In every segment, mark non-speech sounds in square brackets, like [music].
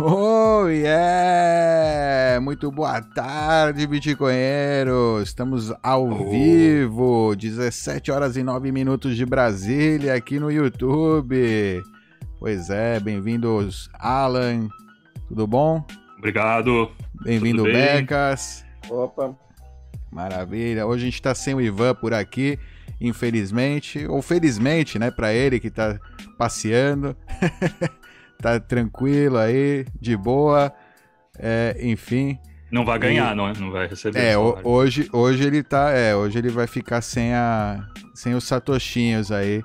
Oh, yeah! Muito boa tarde, bitcoinheiros! Estamos ao oh. vivo, 17 horas e 9 minutos de Brasília, aqui no YouTube. Pois é, bem-vindos, Alan. Tudo bom? Obrigado. Bem-vindo, Becas. Opa. Maravilha. Hoje a gente está sem o Ivan por aqui, infelizmente, ou felizmente, né, para ele que está passeando. [laughs] tá tranquilo aí, de boa. É, enfim. Não vai ganhar, e... não, não vai receber. É, hoje, hoje ele tá, é, hoje ele vai ficar sem a sem os satoshinhos aí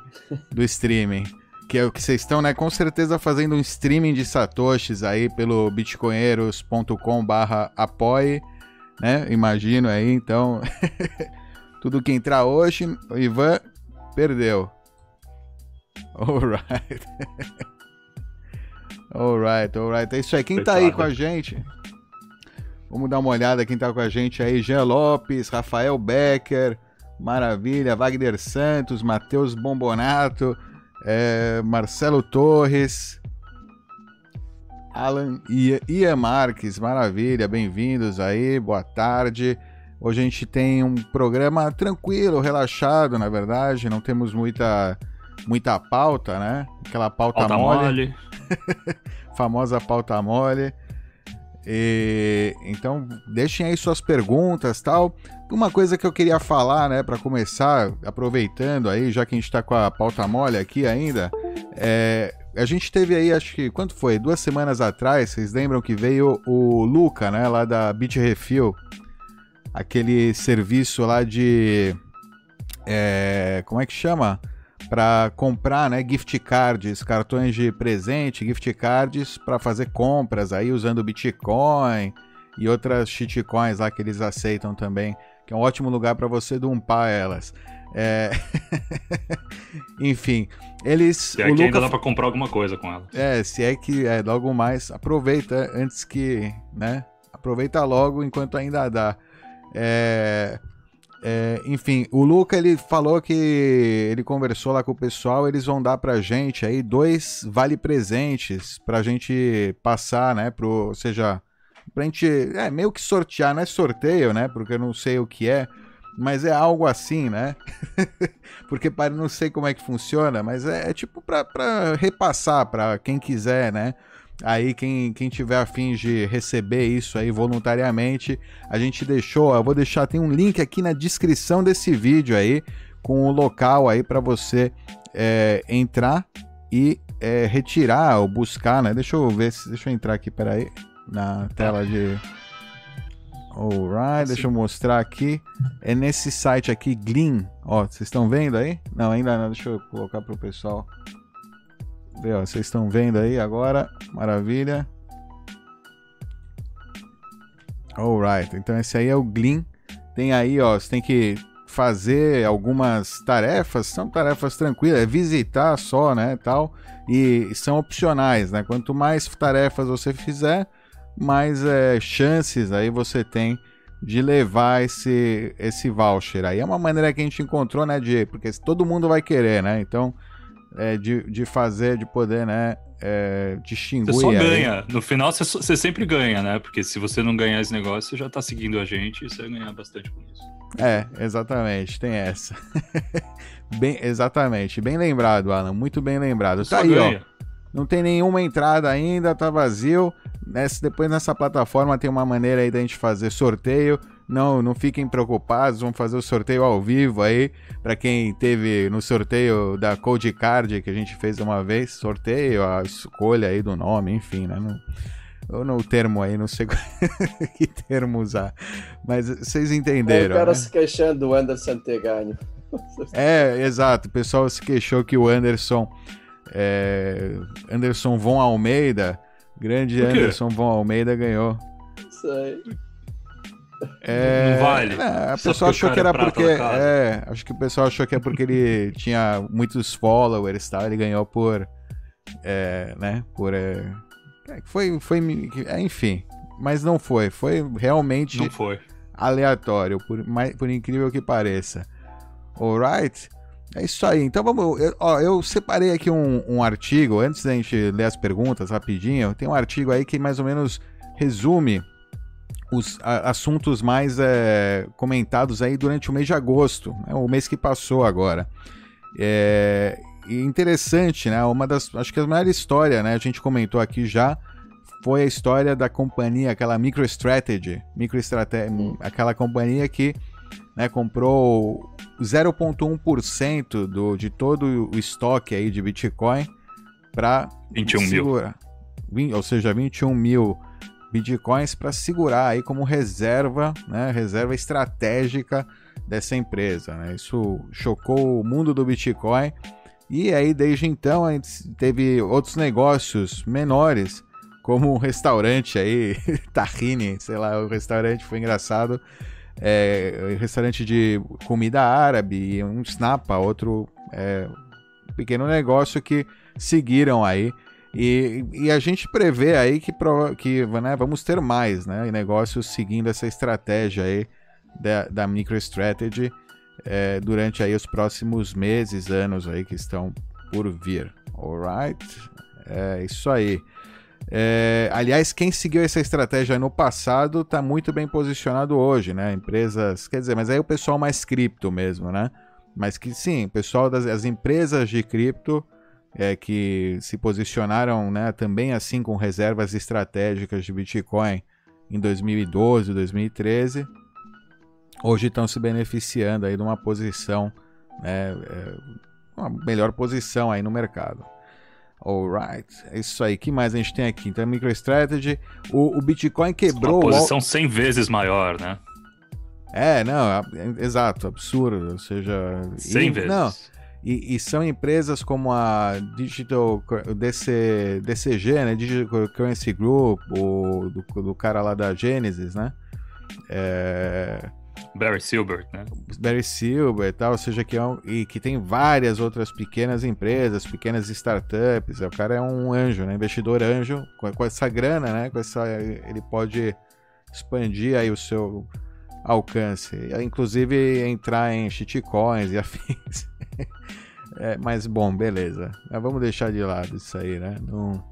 do streaming. Que é o que vocês estão, né, com certeza fazendo um streaming de satoshis aí pelo bitcoinheiros.com/apoie, né? Imagino aí, então [laughs] tudo que entrar hoje, o Ivan perdeu. Alright. [laughs] Alright, alright. É isso aí. Quem Coitado. tá aí com a gente? Vamos dar uma olhada quem tá com a gente aí. Jean Lopes, Rafael Becker, maravilha. Wagner Santos, Matheus Bombonato, é, Marcelo Torres, Alan Ian Marques, maravilha. Bem-vindos aí, boa tarde. Hoje a gente tem um programa tranquilo, relaxado, na verdade. Não temos muita muita pauta, né? Aquela pauta, pauta mole. mole. [laughs] Famosa pauta mole. E, então, deixem aí suas perguntas tal. Uma coisa que eu queria falar, né, para começar, aproveitando aí, já que a gente tá com a pauta mole aqui ainda, é, a gente teve aí, acho que, quanto foi? Duas semanas atrás, vocês lembram que veio o Luca, né, lá da Bitrefill, aquele serviço lá de. É, como é que chama? Para comprar, né, gift cards, cartões de presente, gift cards para fazer compras aí usando Bitcoin e outras shitcoins lá que eles aceitam também, que é um ótimo lugar para você dumpar elas. É... [laughs] Enfim, eles. Se é que Luca... ainda dá para comprar alguma coisa com elas. É, se é que é logo mais, aproveita antes que, né? Aproveita logo enquanto ainda dá. É... É, enfim, o Luca ele falou que ele conversou lá com o pessoal, eles vão dar pra gente aí dois vale presentes pra gente passar, né, pro, ou seja, pra gente, é, meio que sortear, não é sorteio, né, porque eu não sei o que é, mas é algo assim, né, [laughs] porque para não sei como é que funciona, mas é, é tipo pra, pra repassar pra quem quiser, né, Aí quem, quem tiver afim de receber isso aí voluntariamente, a gente deixou, eu vou deixar, tem um link aqui na descrição desse vídeo aí, com o local aí para você é, entrar e é, retirar ou buscar, né? Deixa eu ver, deixa eu entrar aqui, peraí, na tela de... Alright, deixa eu mostrar aqui. É nesse site aqui, Glean. Ó, vocês estão vendo aí? Não, ainda não. Deixa eu colocar pro pessoal vocês estão vendo aí agora, maravilha. Alright, então esse aí é o Glean. Tem aí, ó, você tem que fazer algumas tarefas, são tarefas tranquilas, é visitar só, né, tal, e são opcionais, né? Quanto mais tarefas você fizer, mais é, chances aí você tem de levar esse, esse voucher. Aí é uma maneira que a gente encontrou, né, de porque todo mundo vai querer, né? Então é, de, de fazer, de poder, né? É, distinguir. Você só ganha. No final, você, você, sempre ganha, né? Porque se você não ganhar esse negócio, você já tá seguindo a gente e você vai ganhar bastante com isso. É, exatamente, tem essa. [laughs] bem, exatamente, bem lembrado, Alan, muito bem lembrado. Você tá aí, ganha. ó. Não tem nenhuma entrada ainda, tá vazio. Nessa, depois nessa plataforma tem uma maneira aí da gente fazer sorteio. Não, não fiquem preocupados, vamos fazer o sorteio ao vivo aí. Para quem teve no sorteio da Code Card que a gente fez uma vez, sorteio, a escolha aí do nome, enfim, né? Não, ou no termo aí, não sei [laughs] que termo usar. Mas vocês entenderam. É, o cara né? se queixando do Anderson ter ganho. [laughs] É, exato. O pessoal se queixou que o Anderson. É, Anderson Von Almeida, grande Anderson Von Almeida, ganhou. Isso aí. É, não vale. É, a pessoa achou que era é porque. É, acho que o pessoal achou que é porque ele [laughs] tinha muitos followers e tal. Ele ganhou por. É, né? Por. É, é foi. foi é, enfim. Mas não foi. Foi realmente. Não foi. Aleatório, por, por incrível que pareça. Alright? É isso aí. Então vamos. Eu, ó, eu separei aqui um, um, artigo, antes da gente ler as perguntas rapidinho, tem um artigo aí que mais ou menos resume os a, assuntos mais é, comentados aí durante o mês de agosto, né, o mês que passou agora. É interessante, né? Uma das. Acho que a maior história, né? A gente comentou aqui já. Foi a história da companhia, aquela MicroStrategy. MicroStrategy, hum. aquela companhia que né, comprou 0,1% do, de todo o estoque aí de Bitcoin para 21 segurar, mil. Ou seja, 21 mil Bitcoins para segurar aí como reserva, né, reserva estratégica dessa empresa. Né? Isso chocou o mundo do Bitcoin. E aí, desde então, a gente teve outros negócios menores, como um restaurante aí, [laughs] Tahini, sei lá, o restaurante foi engraçado é, restaurante de comida árabe, um Snapa, outro é, pequeno negócio que seguiram aí. E, e, a gente prevê aí que, que né, vamos ter mais né, negócios seguindo essa estratégia aí da, da MicroStrategy é, durante aí os próximos meses, anos aí que estão por vir. Alright? É isso aí. É, aliás, quem seguiu essa estratégia no passado está muito bem posicionado hoje, né? Empresas, quer dizer, mas aí o pessoal mais cripto mesmo, né? Mas que sim, pessoal das as empresas de cripto é, que se posicionaram né, também assim com reservas estratégicas de Bitcoin em 2012, 2013, hoje estão se beneficiando aí de uma posição, né, é, uma melhor posição aí no mercado. Alright, é isso aí. que mais a gente tem aqui? Então, MicroStrategy. O, o Bitcoin quebrou. Uma posição 100 vezes maior, né? É, não, é, é, exato, absurdo. Ou seja. 100 e, vezes. Não, e, e, são empresas como a Digital DC, DCG, né? Digital Currency Group, o, do, do cara lá da Genesis, né? É, Barry Silbert, né? Barry Silbert e tal, ou seja, que, é um, e que tem várias outras pequenas empresas, pequenas startups. O cara é um anjo, né? Investidor anjo. Com, com essa grana, né? Com essa, ele pode expandir aí o seu alcance. Inclusive entrar em shitcoins e afins. [laughs] é, mas bom, beleza. Mas vamos deixar de lado isso aí, né? Não...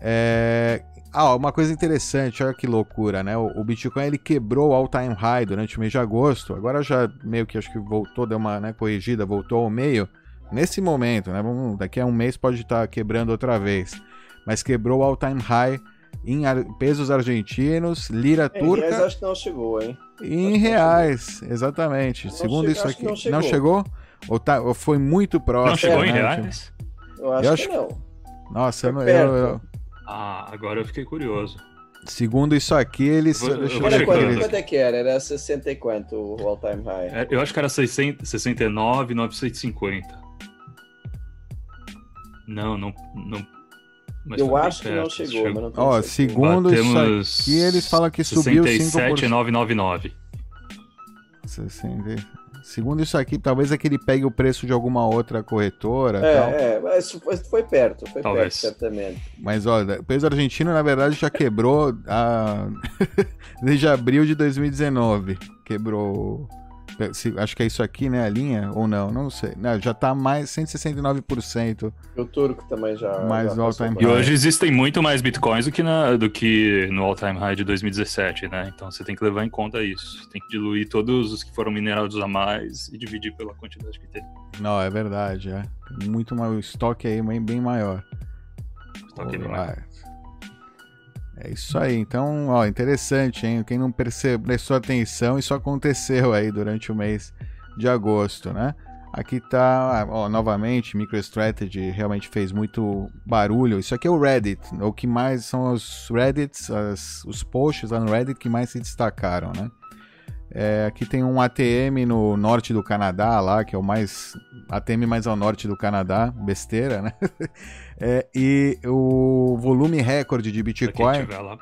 É, ah, uma coisa interessante, olha que loucura, né? O, o Bitcoin ele quebrou o all-time high durante o mês de agosto. Agora já meio que acho que voltou, deu uma né, corrigida, voltou ao meio. Nesse momento, né? Vamos, daqui a um mês pode estar quebrando outra vez. Mas quebrou o all-time high em pesos argentinos, lira em turca. Acho que não chegou, hein? Em reais, exatamente. Não Segundo isso aqui. Não chegou? Não chegou? Ou, tá, ou foi muito próximo? Não chegou né? em reais? Eu acho, eu acho que não. Nossa, eu, eu, eu, ah, agora eu fiquei curioso. Segundo isso aqui, eles. Vou, deixa eu ver quanto, quanto é que era? Era 60 e quanto o all-time high? É, eu acho que era 60, 69, 950. Não, não. não mas eu acho que não chegou, chegou, mas não Ó, segundo Batemos isso aqui, eles falam que subiu 67,999. 60. Segundo isso aqui, talvez é que ele pegue o preço de alguma outra corretora. É, tal. é mas foi perto, foi talvez. perto, certamente. Mas olha, o peso argentino, na verdade, já quebrou a... [laughs] desde abril de 2019. Quebrou Acho que é isso aqui, né? A linha? Ou não? Não sei. Não, já tá mais 169%. O turco também já. Mais já all-time E hoje existem muito mais bitcoins do que, na, do que no all-time high de 2017, né? Então você tem que levar em conta isso. Tem que diluir todos os que foram minerados a mais e dividir pela quantidade que tem. Não, é verdade. É. Muito mais. O estoque aí bem maior. Estoque bem maior. É isso aí. Então, ó, interessante, hein? Quem não percebeu, prestou atenção, isso aconteceu aí durante o mês de agosto, né? Aqui tá, ó, novamente, MicroStrategy realmente fez muito barulho. Isso aqui é o Reddit. O que mais são os Reddits, as, os posts lá no Reddit que mais se destacaram, né? É, aqui tem um ATM no norte do Canadá, lá, que é o mais. ATM mais ao norte do Canadá, besteira, né? [laughs] É, e o volume recorde de Bitcoin. Pra quem tiver lá.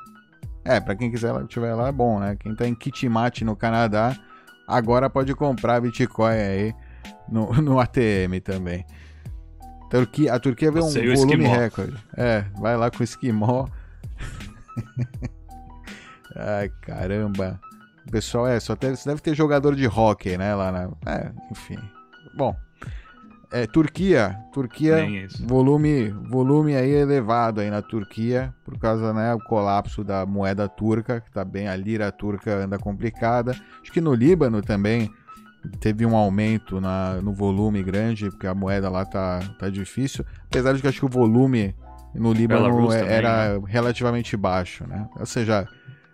É, pra quem quiser estiver lá é bom, né? Quem tá em Kitimati no Canadá, agora pode comprar Bitcoin aí no, [laughs] no ATM também. Turquia, a Turquia vê um volume recorde. É, vai lá com o esquimó. [laughs] Ai, caramba. O pessoal é, só tem, deve ter jogador de hockey, né? Lá na. É, enfim. Bom. É, Turquia. Turquia, volume, volume aí elevado aí na Turquia, por causa, né, o colapso da moeda turca, que tá bem, a lira turca anda complicada. Acho que no Líbano também teve um aumento na, no volume grande, porque a moeda lá tá, tá difícil. Apesar de que acho que o volume no Líbano Belarus é- também, era relativamente baixo, né? Ou seja,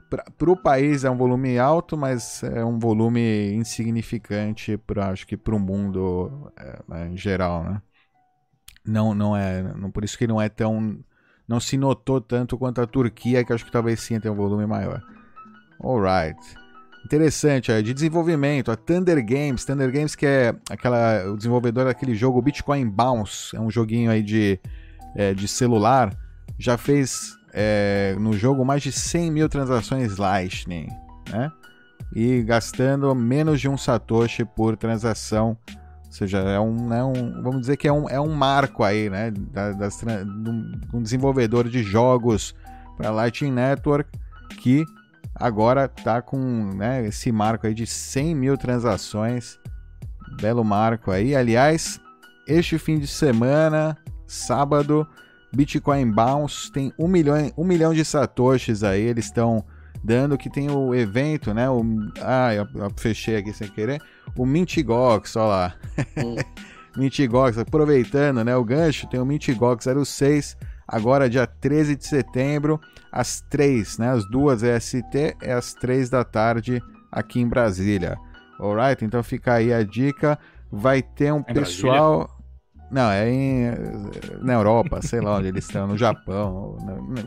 para o país é um volume alto, mas é um volume insignificante para acho que para o mundo é, né, em geral, né? Não, não é, não, por isso que não é tão, não se notou tanto quanto a Turquia, que acho que talvez sim tenha um volume maior. Alright. Interessante, é de desenvolvimento, a Thunder Games, Thunder Games que é aquela, o desenvolvedor daquele jogo Bitcoin Bounce, é um joguinho aí de, é, de celular, já fez é, no jogo mais de 100 mil transações Lightning, né? E gastando menos de um Satoshi por transação. Ou seja, é um, é um vamos dizer que é um, é um marco aí, né? Da, das, um de desenvolvedor de jogos para Lightning Network que agora tá com né, esse marco aí de 100 mil transações. Belo marco aí. Aliás, este fim de semana, sábado, Bitcoin Bounce tem um milhão, um milhão de satoshis aí, eles estão dando que tem o evento, né? O, ah, eu, eu fechei aqui sem querer. O Mintigox, olha lá. Hum. [laughs] Mintigox, aproveitando, né? O gancho, tem o Mintigox 06, agora dia 13 de setembro, às 3, né? As duas EST é às 3 da tarde aqui em Brasília. Alright? Então fica aí a dica. Vai ter um Em pessoal. Não, é em, na Europa, sei lá onde eles estão, no Japão,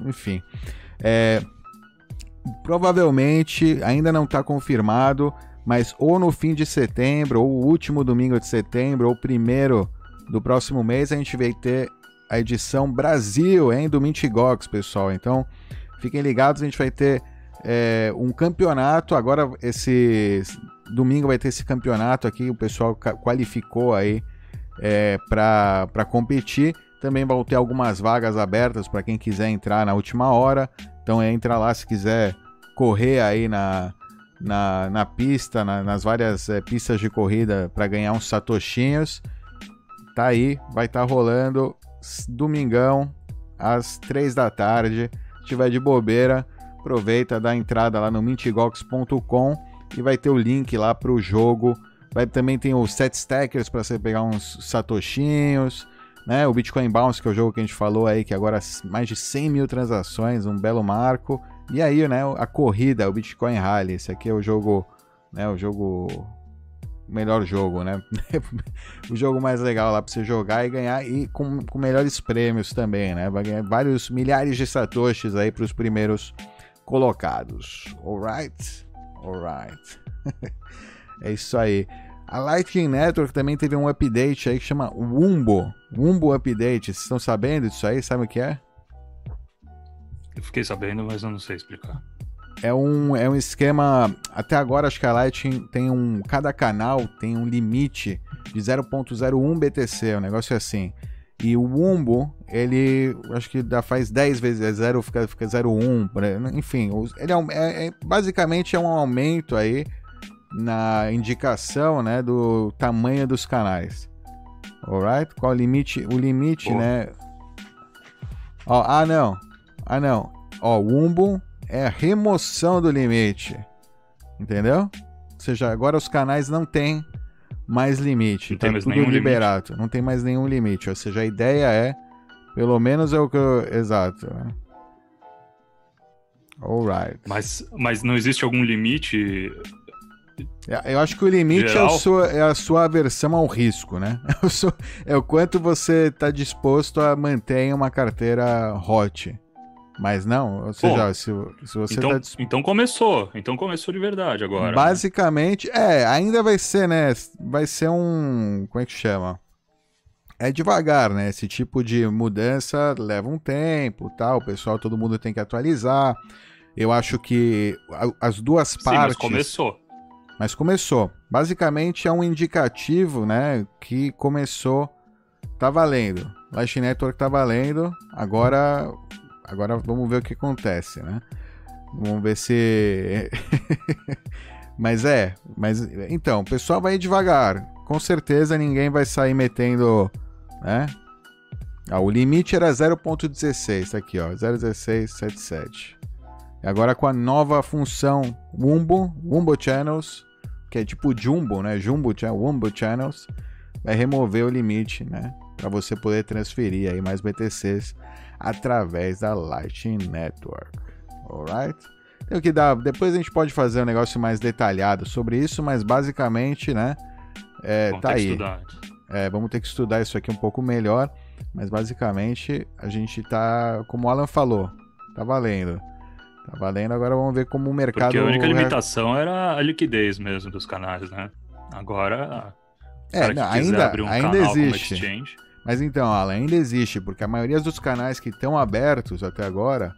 enfim. É, provavelmente ainda não está confirmado, mas ou no fim de setembro, ou o último domingo de setembro, ou primeiro do próximo mês, a gente vai ter a edição Brasil, hein, do Mintigox, pessoal. Então, fiquem ligados, a gente vai ter é, um campeonato. Agora, esse domingo vai ter esse campeonato aqui, o pessoal qualificou aí é, para competir. Também vão ter algumas vagas abertas para quem quiser entrar na última hora. Então entra lá se quiser correr aí na, na, na pista, na- nas várias é, pistas de corrida para ganhar uns satoshinhos. Tá aí, vai estar rolando s- domingão às 3 da tarde. Se tiver de bobeira, aproveita, dá entrada lá no mintigox.com e vai ter o link lá para o jogo. Vai também tem os set stackers para você pegar uns satoshinhos, né? O Bitcoin Bounce, que é o jogo que a gente falou aí, que agora mais de 100 mil transações, um belo marco. E aí, né, a corrida, o Bitcoin Rally, esse aqui é o jogo, né, o jogo melhor jogo, né? [laughs] o jogo mais legal lá para você jogar e ganhar e com, com melhores prêmios também, né? Vai ganhar vários milhares de satoshis aí para os primeiros colocados. Alright? Alright. [laughs] é isso aí. A Lightning Network também teve um update aí que chama Wumbo. Wumbo Update. Vocês estão sabendo disso aí? Sabe o que é? Eu fiquei sabendo, mas eu não sei explicar. É um, é um esquema. Até agora, acho que a Lightning tem um. Cada canal tem um limite de 0.01 BTC. O negócio é assim. E o Wumbo, ele acho que dá, faz 10 vezes, é 0, fica, fica 0,1. por aí. Enfim, ele é, um- é- é- basicamente é um aumento aí na indicação né, do tamanho dos canais. Alright? Qual o limite? O limite, né? Ó, ah, não. Ah, não. Ó, o Wumbo é a remoção do limite. Entendeu? Ou seja, agora os canais não têm mais limite. Não tá tem mais tudo nenhum limite. liberado. Não tem mais nenhum limite. Ou seja, a ideia é. Pelo menos é o que eu. Exato. né? Alright. Mas, mas não existe algum limite? É, Eu acho que o limite é, Geral? sua- é a sua aversão ao risco, né? É o, seu- é o quanto você está disposto a manter em uma carteira hot. Mas não, ou seja, se, se você Então, disposto. então começou. Então começou de verdade agora. né? Basicamente, é, ainda vai ser, né? Vai ser um. Como é que chama? É devagar, né? Esse tipo de mudança leva um tempo, tal. O pessoal, todo mundo tem que atualizar. Eu acho que a- as duas Sim, partes. mas começou. Mas começou. Basicamente é um indicativo, né? Que começou. Tá valendo. Lightning Network tá valendo. Agora. Agora vamos ver o que acontece, né? Vamos ver se. [laughs] mas é. Mas então, o pessoal vai devagar. com certeza ninguém vai sair metendo, né? Ah, o limite era 0.16, tá aqui, ó, 0.1677. Agora com a nova função Wumbo, Wumbo Channels, que é tipo Jumbo, né? Jumbo, Wumbo Channels, vai remover o limite, né? Para você poder transferir aí mais BTCs através da Lightning Network. Alright? Tem que dar. Depois a gente pode fazer um negócio mais detalhado sobre isso, mas basicamente, né? É, tá aí. É, vamos ter que estudar isso aqui um pouco melhor. Mas basicamente a gente tá, como o Alan falou, tá valendo. Tá valendo, agora vamos ver como o mercado. Porque a única limitação era a liquidez mesmo dos canais, né? Agora. É, não, ainda, um ainda existe. Mas então, Alan, ainda existe, porque a maioria dos canais que estão abertos até agora.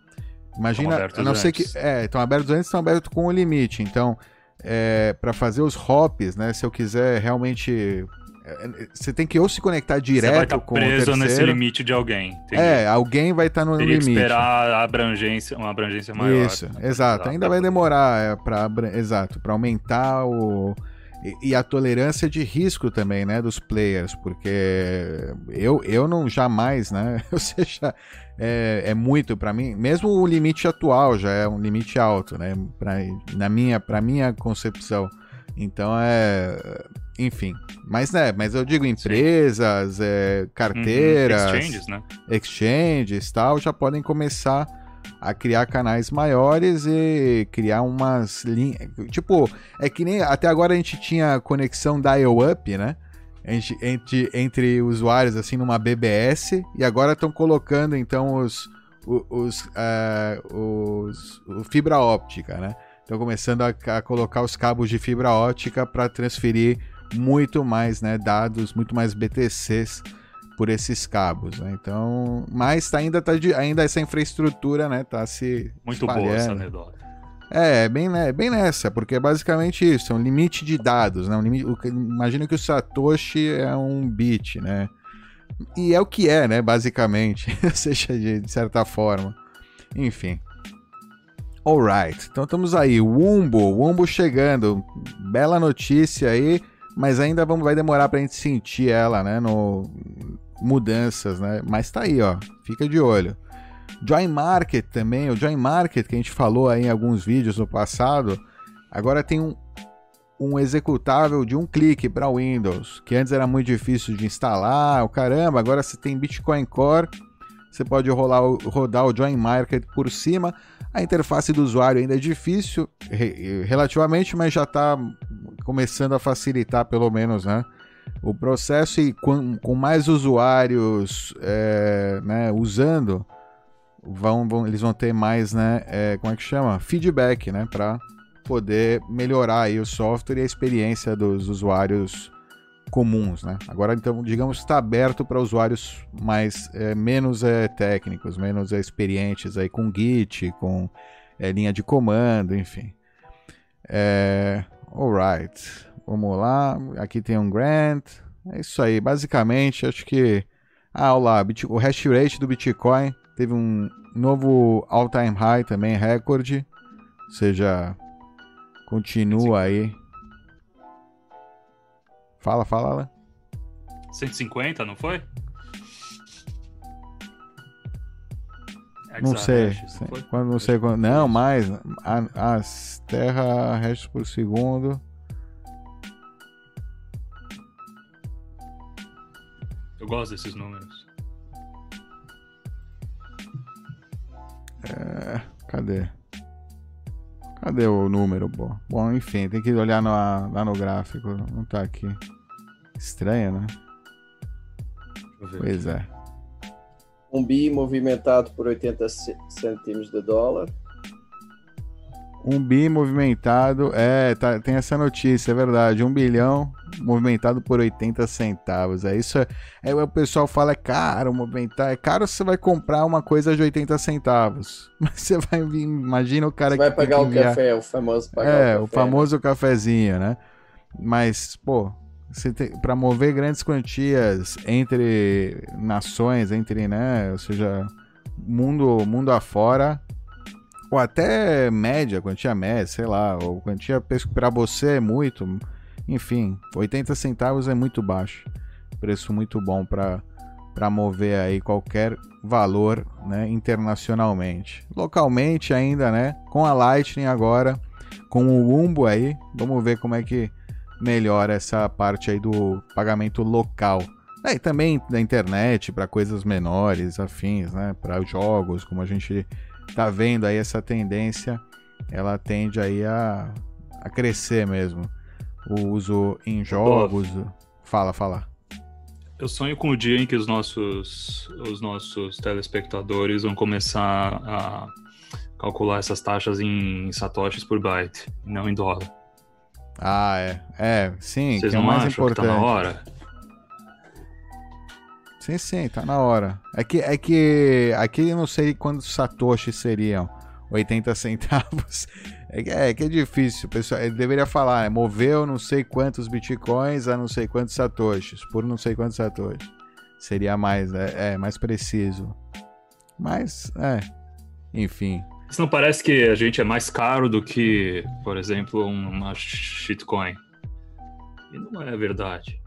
Imagina, a não ser que. É, estão abertos antes, estão abertos com o limite. Então, é, para fazer os hops, né? Se eu quiser realmente você tem que ou se conectar direto você vai estar com preso o nesse limite de alguém. É, alguém vai estar no Teria limite. Que esperar a abrangência, uma abrangência maior. Isso, exato. Ainda vai demorar é, para exato, para aumentar o e, e, a tolerância de risco também, né, dos players, porque eu, eu não jamais, né, [laughs] ou seja, é, é muito para mim, mesmo o limite atual já é um limite alto, né, pra, na minha, para minha concepção. Então é. Enfim. Mas, né, mas eu digo empresas, é, carteiras. Uhum. Exchanges, né? Exchanges tal, já podem começar a criar canais maiores e criar umas linhas. Tipo, é que nem. Até agora a gente tinha conexão dial-up, né? Entre, entre, entre usuários, assim, numa BBS. E agora estão colocando, então, os. Os, uh, os, fibra óptica, né? Estão começando a, a, colocar os cabos de fibra ótica para transferir muito mais né, dados, muito mais BTCs por esses cabos. Né? Então, mas tá, ainda, tá de, ainda essa infraestrutura né, tá se Muito espalhando. boa essa anedota. É, bem, né, bem nessa, porque é basicamente isso, é um limite de dados, né? Um limite, imagina que o Satoshi é um bit, né? E é o que é, né, basicamente, [laughs] seja de, de certa forma. Enfim. Alright, então estamos aí, Wumbo, Wumbo chegando, bela notícia aí, mas ainda vamos, vai demorar pra gente sentir ela, né, no mudanças, né, mas tá aí, ó, fica de olho. Join Market também, o Join Market que a gente falou aí em alguns vídeos no passado, agora tem um, um executável de um clique para Windows, que antes era muito difícil de instalar, o caramba, agora você tem Bitcoin Core, você pode rolar, rodar o Join Market por cima, a interface do usuário ainda é difícil, relativamente, mas já está começando a facilitar, pelo menos, né? O processo e com, com mais usuários é, né, usando, vão, vão, eles vão ter mais, né? É, como é que chama? Feedback, né? Para poder melhorar aí o software e a experiência dos usuários comuns, né? Agora, então, digamos, está aberto para usuários mais é, menos é, técnicos, menos é, experientes aí com Git, com é, linha de comando, enfim. É, alright, vamos lá. Aqui tem um grant. É isso aí, basicamente, acho que ah, olá, o hash rate do Bitcoin teve um novo all-time high também, recorde. Ou seja, continua aí Fala, fala, Alan. 150, não foi? Não sei. Não quando, não sei quando. Não, mais. As terra restos por segundo. Eu gosto desses números. É, cadê? Cadê o número, bom? Bom, enfim, tem que olhar no, lá no gráfico. Não tá aqui. Estranho, né? Pois é. Um bi movimentado por 80 centímetros de dólar. Um bi movimentado, é, tá, tem essa notícia, é verdade. Um bilhão movimentado por 80 centavos. É isso. É, é, o pessoal fala é caro movimentar. É caro se você vai comprar uma coisa de 80 centavos. [laughs] Mas você vai imagina o cara você que. Vai pagar o enviar... café, o famoso pagar É, o, café, o famoso né? cafezinho, né? Mas, pô, para mover grandes quantias entre nações, entre, né, ou seja, mundo, mundo afora, ou até média, quantia média, sei lá, ou quantia para você é muito, Enfim, 80 centavos é muito baixo. Preço muito bom para mover aí qualquer valor, né, internacionalmente. Localmente ainda, né, com a Lightning agora, com o Umbo aí, vamos ver como é que melhora essa parte aí do pagamento local. É, e também da internet para coisas menores, afins, né, para jogos, como a gente tá vendo aí essa tendência, ela tende aí a, a crescer mesmo. O uso em jogos. Fala, fala. Eu sonho com o dia em que os nossos, os nossos telespectadores vão começar a calcular essas taxas em satoshis por byte, não em dólar. Ah, é. É, sim, Vocês que é o mais importante. que tá na hora? Sim, sim, tá na hora. É que, é que aqui eu não sei quantos satoshi seriam. 80 centavos. [laughs] É que é, que é difícil, pessoal. Ele deveria falar, é, moveu não sei quantos bitcoins a não sei quantos satoshis, por não sei quantos satoshis. Seria mais, é, é mais preciso. Mas, é. Enfim. Isso não parece que a gente é mais caro do que, por exemplo, uma shitcoin? E não é verdade.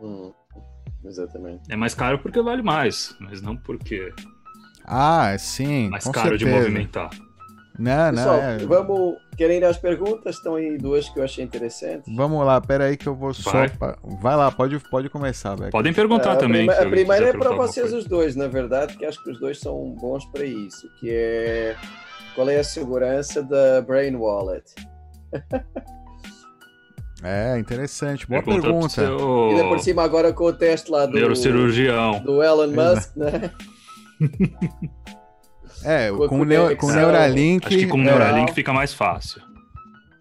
Hum, exatamente. É mais caro porque vale mais, mas não porque Ah, sim. é mais com caro de certeza. movimentar. Não, não, Pessoal, é. vamos. Querem ir às perguntas? Estão aí duas que eu achei interessantes. Vamos lá, pera aí que eu vou só. Vai. Vai lá, pode, pode começar, Beck. Podem perguntar a também. prima- a primeira é para vocês os dois, na verdade, que acho que os dois são bons para isso, que é qual é a segurança da Brain Wallet? [laughs] É, interessante. Boa Pergunta pergunta. seu Ainda por cima agora com o teste lá do, neurocirurgião. do Elon Exato. Musk, né? [laughs] É, Com com, o Neu- com o. Neuralink. Acho que com o é, Neuralink fica mais fácil.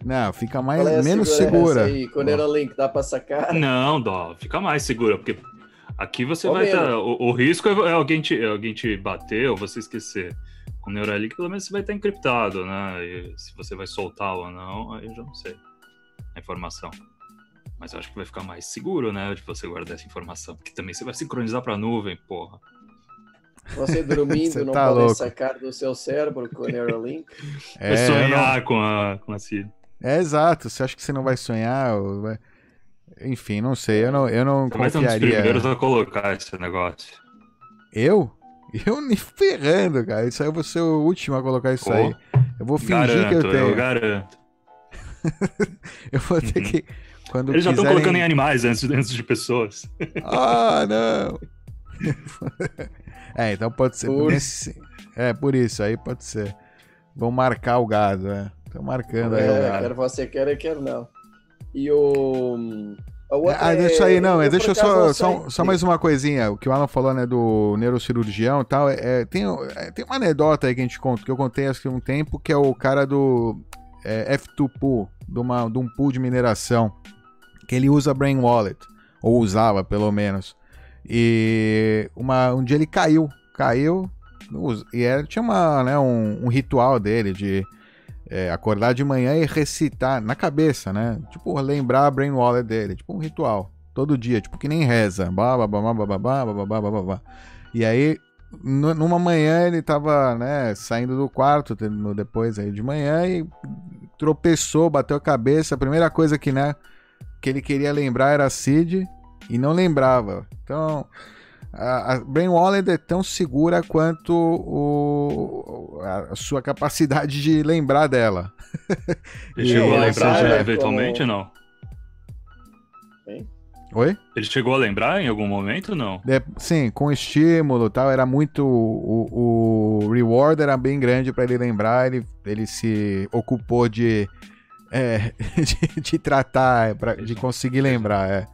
Não, fica mais, é menos segurança segura. Aí? Com o Neuralink dá para sacar? Não, dó, fica mais segura, porque aqui você Ou vai estar. o, o risco é é alguém te, é alguém te bater ou você esquecer. Com o Neuralink, pelo menos você vai estar encriptado, né? E se você vai soltar ou não, aí eu já não sei a informação. Mas eu acho que vai ficar mais seguro, né? De você guardar essa informação. Porque também você vai sincronizar pra nuvem, porra. Você dormindo [laughs] Você não tá pode louco. sacar do seu cérebro com o Neuralink? [laughs] É, vai sonhar com a, com a Cid. não- é exato. Você acha que você não vai sonhar? ou vai- Enfim, não sei. Eu não, eu não Você vai ser um dos confiaria. primeiros a colocar esse negócio. Eu? Eu [laughs] me ferrando, cara. Isso aí eu vou ser o último a colocar isso Pô, aí. Eu vou fingir Garanto, que eu tenho. eu garanto. [laughs] Eu vou ter Uhum. que. Quando Eles já estão quiserem- colocando em animais antes, antes de pessoas. [laughs] Ah, não! é, então pode ser. Por- nesse- É, por isso, aí pode ser. Vão marcar o gado, é. Estão marcando aí o É, gado. quer você quer, quer não. E o. a outra Ah, é- deixa aí, não, eu, deixa acaso, só, não só, só mais uma coisinha. O que o Alan falou, né, do neurocirurgião e tal. É, tem, é, tem uma anedota aí que a gente conta, que eu contei há um tempo, que é o cara do é, F2Pool, de, uma, de um pool de mineração, que ele usa Brain Wallet, ou usava pelo menos. E uma, um dia ele caiu, caiu, e era, tinha uma, né, um, um ritual dele de é, acordar de manhã e recitar na cabeça, né? Tipo, lembrar a Brain Wallet dele, tipo um ritual, todo dia, tipo que nem reza, blá, blá, blá, blá, blá, blá, blá, blá, blá, blá. E aí, numa manhã ele tava, né, saindo do quarto, depois aí de manhã, e tropeçou, bateu a cabeça, a primeira coisa que, né, que ele queria lembrar era a Cid, e não lembrava. Então, a, a Brain Wallet é tão segura quanto o, a, sua capacidade de lembrar dela. Ele chegou a ou lembrar já, eventualmente, não? Oi? Ele chegou a lembrar em algum momento, não? É, sim, com estímulo e tal, era muito. O, o reward era bem grande para ele lembrar, ele, ele se ocupou de, é, [laughs] de, de tratar, pra, de conseguir lembrar. É.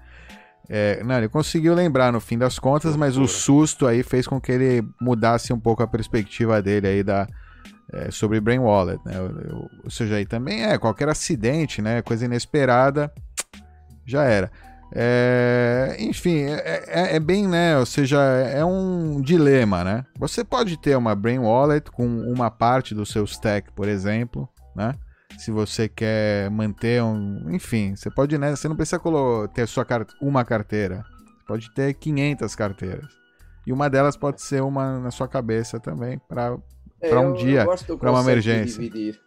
É, não, ele conseguiu lembrar no fim das contas, mas o susto aí fez com que ele mudasse um pouco a perspectiva dele aí da, é, sobre Brain Wallet, né? Ou seja, aí também é qualquer acidente, né? Coisa inesperada, já era. É, enfim, é, é- é bem, né? Ou seja, é um dilema, né? Você pode ter uma Brain Wallet com uma parte do seu stack, por exemplo, né? Se você quer manter um. Enfim, você pode, né? Você não precisa ter sua car- uma carteira. Você pode ter 500 carteiras. E uma delas pode ser uma na sua cabeça também, para É, um dia, eu gosto do pra uma conceito de emergência. Dividir.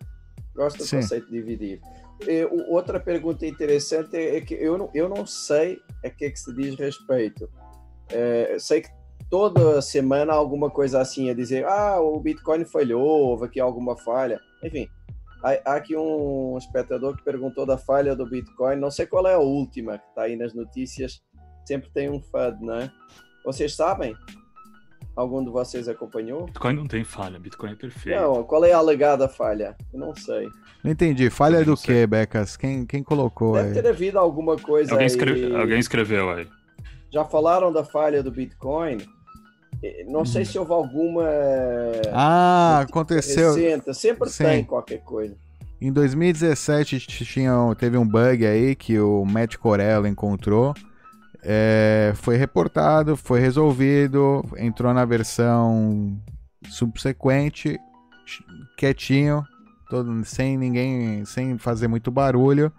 Gosto do Sim. conceito de dividir. É, outra pergunta interessante é que eu não, eu não sei a que é que se diz respeito. É, sei que toda semana alguma coisa assim a dizer, ah, o Bitcoin falhou, houve aqui alguma falha. Enfim, há, há aqui um espectador que perguntou da falha do Bitcoin. Não sei qual é a última que está aí nas notícias. Sempre tem um FUD, não é? Vocês sabem? Algum de vocês acompanhou? Bitcoin não tem falha, Bitcoin é perfeito. Não, qual é a alegada falha? Eu não sei. Não entendi. Falha do que, Becas? Quem, quem colocou Deve aí? ter havido alguma coisa alguém, aí... escreve... alguém escreveu aí. Já falaram da falha do Bitcoin? Não sei se houve alguma. Ah, aconteceu. Recente. Sempre Sim. tem qualquer coisa. Em 2017 tinha, teve um bug aí que o Matt Corello encontrou é, foi reportado, foi resolvido, entrou na versão subsequente, quietinho, todo, sem ninguém, sem fazer muito barulho.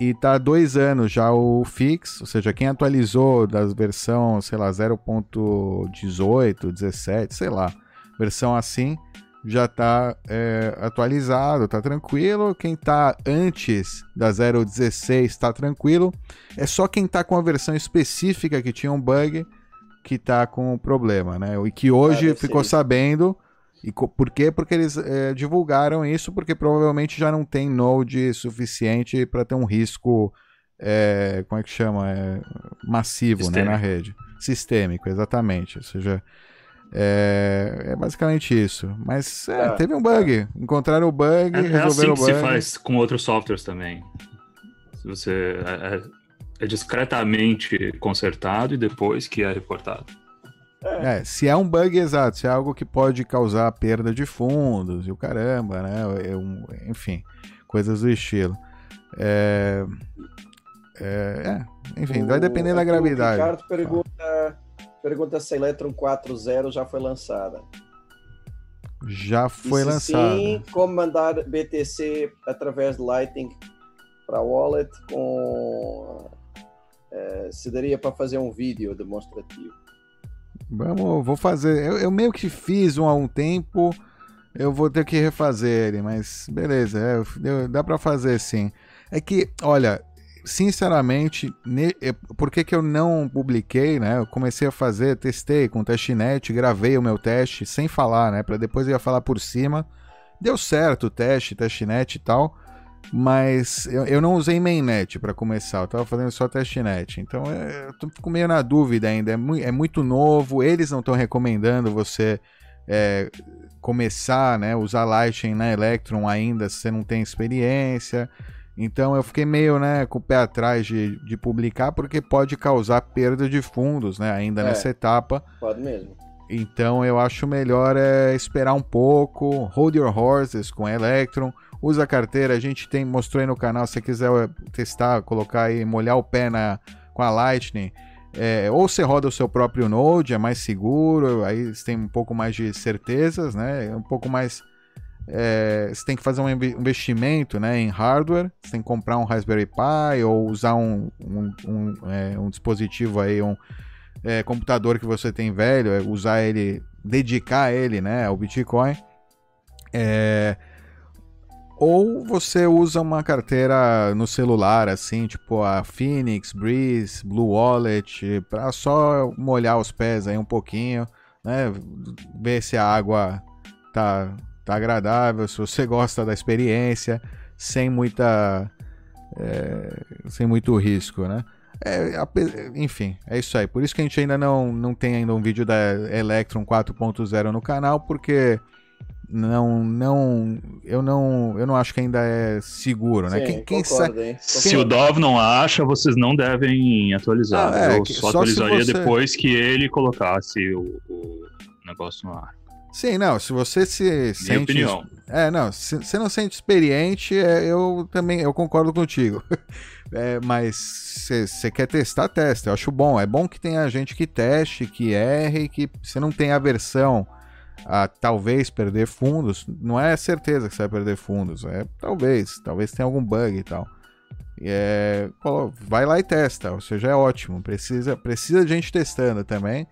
E tá há dois anos já o fix, ou seja, quem atualizou das versão, sei lá, 0.18, 17, sei lá, versão assim, já está é, atualizado, está tranquilo. Quem está antes da 0.16 está tranquilo. É só quem está com a versão específica que tinha um bug que está com o problema, né? E que hoje ficou sabendo. E por quê? Porque eles é, divulgaram isso, porque provavelmente já não tem node suficiente para ter um risco, é, como é que chama? É, massivo né, na rede. Sistêmico, exatamente. Ou seja, é, é basicamente isso. Mas é, é, teve um bug. Encontraram o bug, é, resolveram é assim o bug. que se faz com outros softwares também. Se você é, é, é, discretamente consertado e depois que é reportado. É, se é um bug exato, se é algo que pode causar perda de fundos e o caramba, né? É um, enfim, coisas do estilo. É, é, enfim, o, vai depender da gravidade. O Ricardo pergunta Pergunta se a Electron 4.0 já foi lançada. Já foi lançada. Sim, como mandar BTC através de Lightning para wallet com é, se daria para fazer um vídeo demonstrativo. Vamos, vou fazer. Eu, eu, meio que fiz um há um tempo. Eu vou ter que refazer ele, mas beleza, é, dá para fazer sim. É que, olha, sinceramente. É, por que, que eu não publiquei, né? Eu comecei a fazer, testei com testnet, gravei o meu teste sem falar, né? Para depois eu ia falar por cima. Deu certo o teste, testnet e tal, mas eu, eu não usei mainnet para começar, eu tava fazendo só testnet. Então é, eu tô, fico meio na dúvida ainda, é, mu é muito novo, eles não estão recomendando você é, começar, né? Usar Lightning na Electron ainda se você não tem experiência. Então eu fiquei meio né, com o pé atrás de, de publicar, porque pode causar perda de fundos né, ainda é, nessa etapa. Pode mesmo. Então eu acho melhor é, esperar um pouco, hold your horses com Electron, usa a carteira, a gente tem, mostrou aí no canal, se você quiser é, testar, colocar aí, molhar o pé na, com a Lightning, é, ou você roda o seu próprio Node, é mais seguro, aí você tem um pouco mais de certezas, né? É um pouco mais é, você tem que fazer um investimento né, em hardware, você tem que comprar um Raspberry Pi ou usar um, um, um, é, um dispositivo aí, um é, computador que você tem velho, é, usar ele, dedicar ele né, ao Bitcoin. É, ou você usa uma carteira no celular, assim, tipo a Phoenix, Breeze, Blue Wallet, para só molhar os pés aí um pouquinho, né? Ver se a água tá tá agradável, se você gosta da experiência, sem muita. É, sem muito risco, né? É, enfim, é isso aí. Por isso que a gente ainda não, não tem ainda um vídeo da Electron 4.0 no canal, porque não não eu não eu não acho que ainda é seguro, né? Sim, quem, quem concordo, Se o Dov não acha, vocês não devem atualizar. Ah, é, eu só, só atualizaria você... depois que ele colocasse o, o negócio no ar. Sim, não, se você se Minha sente. Opinião. É, não, se você não sente experiente, é, eu também eu concordo contigo. [laughs] É, mas você quer testar, testa. Eu acho bom. É bom que tenha gente que teste, que erre, que você não tem aversão a talvez perder fundos. Não é certeza que você vai perder fundos. É talvez. Talvez tenha algum bug e tal. É, vai lá e testa. Ou seja, é ótimo. Precisa, precisa de gente testando também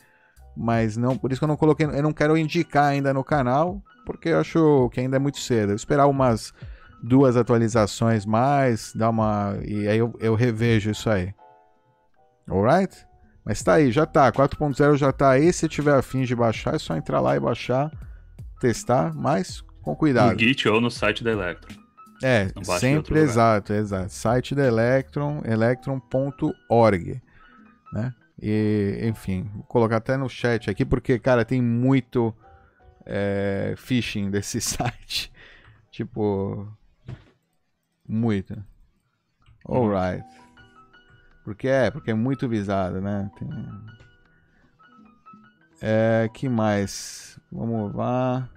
mas não, por isso que eu não coloquei, eu não quero indicar ainda no canal, porque eu acho que ainda é muito cedo. Eu esperar umas duas atualizações mais, dá uma. E aí eu, eu revejo isso aí. Alright? Mas tá aí, já tá. 4.0 já tá aí. Se tiver afim de baixar, é só entrar lá e baixar, testar, mas com cuidado. No Git ou no site da Electron. É, sempre exato, exato. Site da Electron, electron.org, né? E, enfim, vou colocar até no chat aqui, porque, cara, tem muito é, phishing desse [laughs] site. tipo, muito. Alright. Porque é, porque é muito visado, né? Tem... É, que mais? Vamos lá.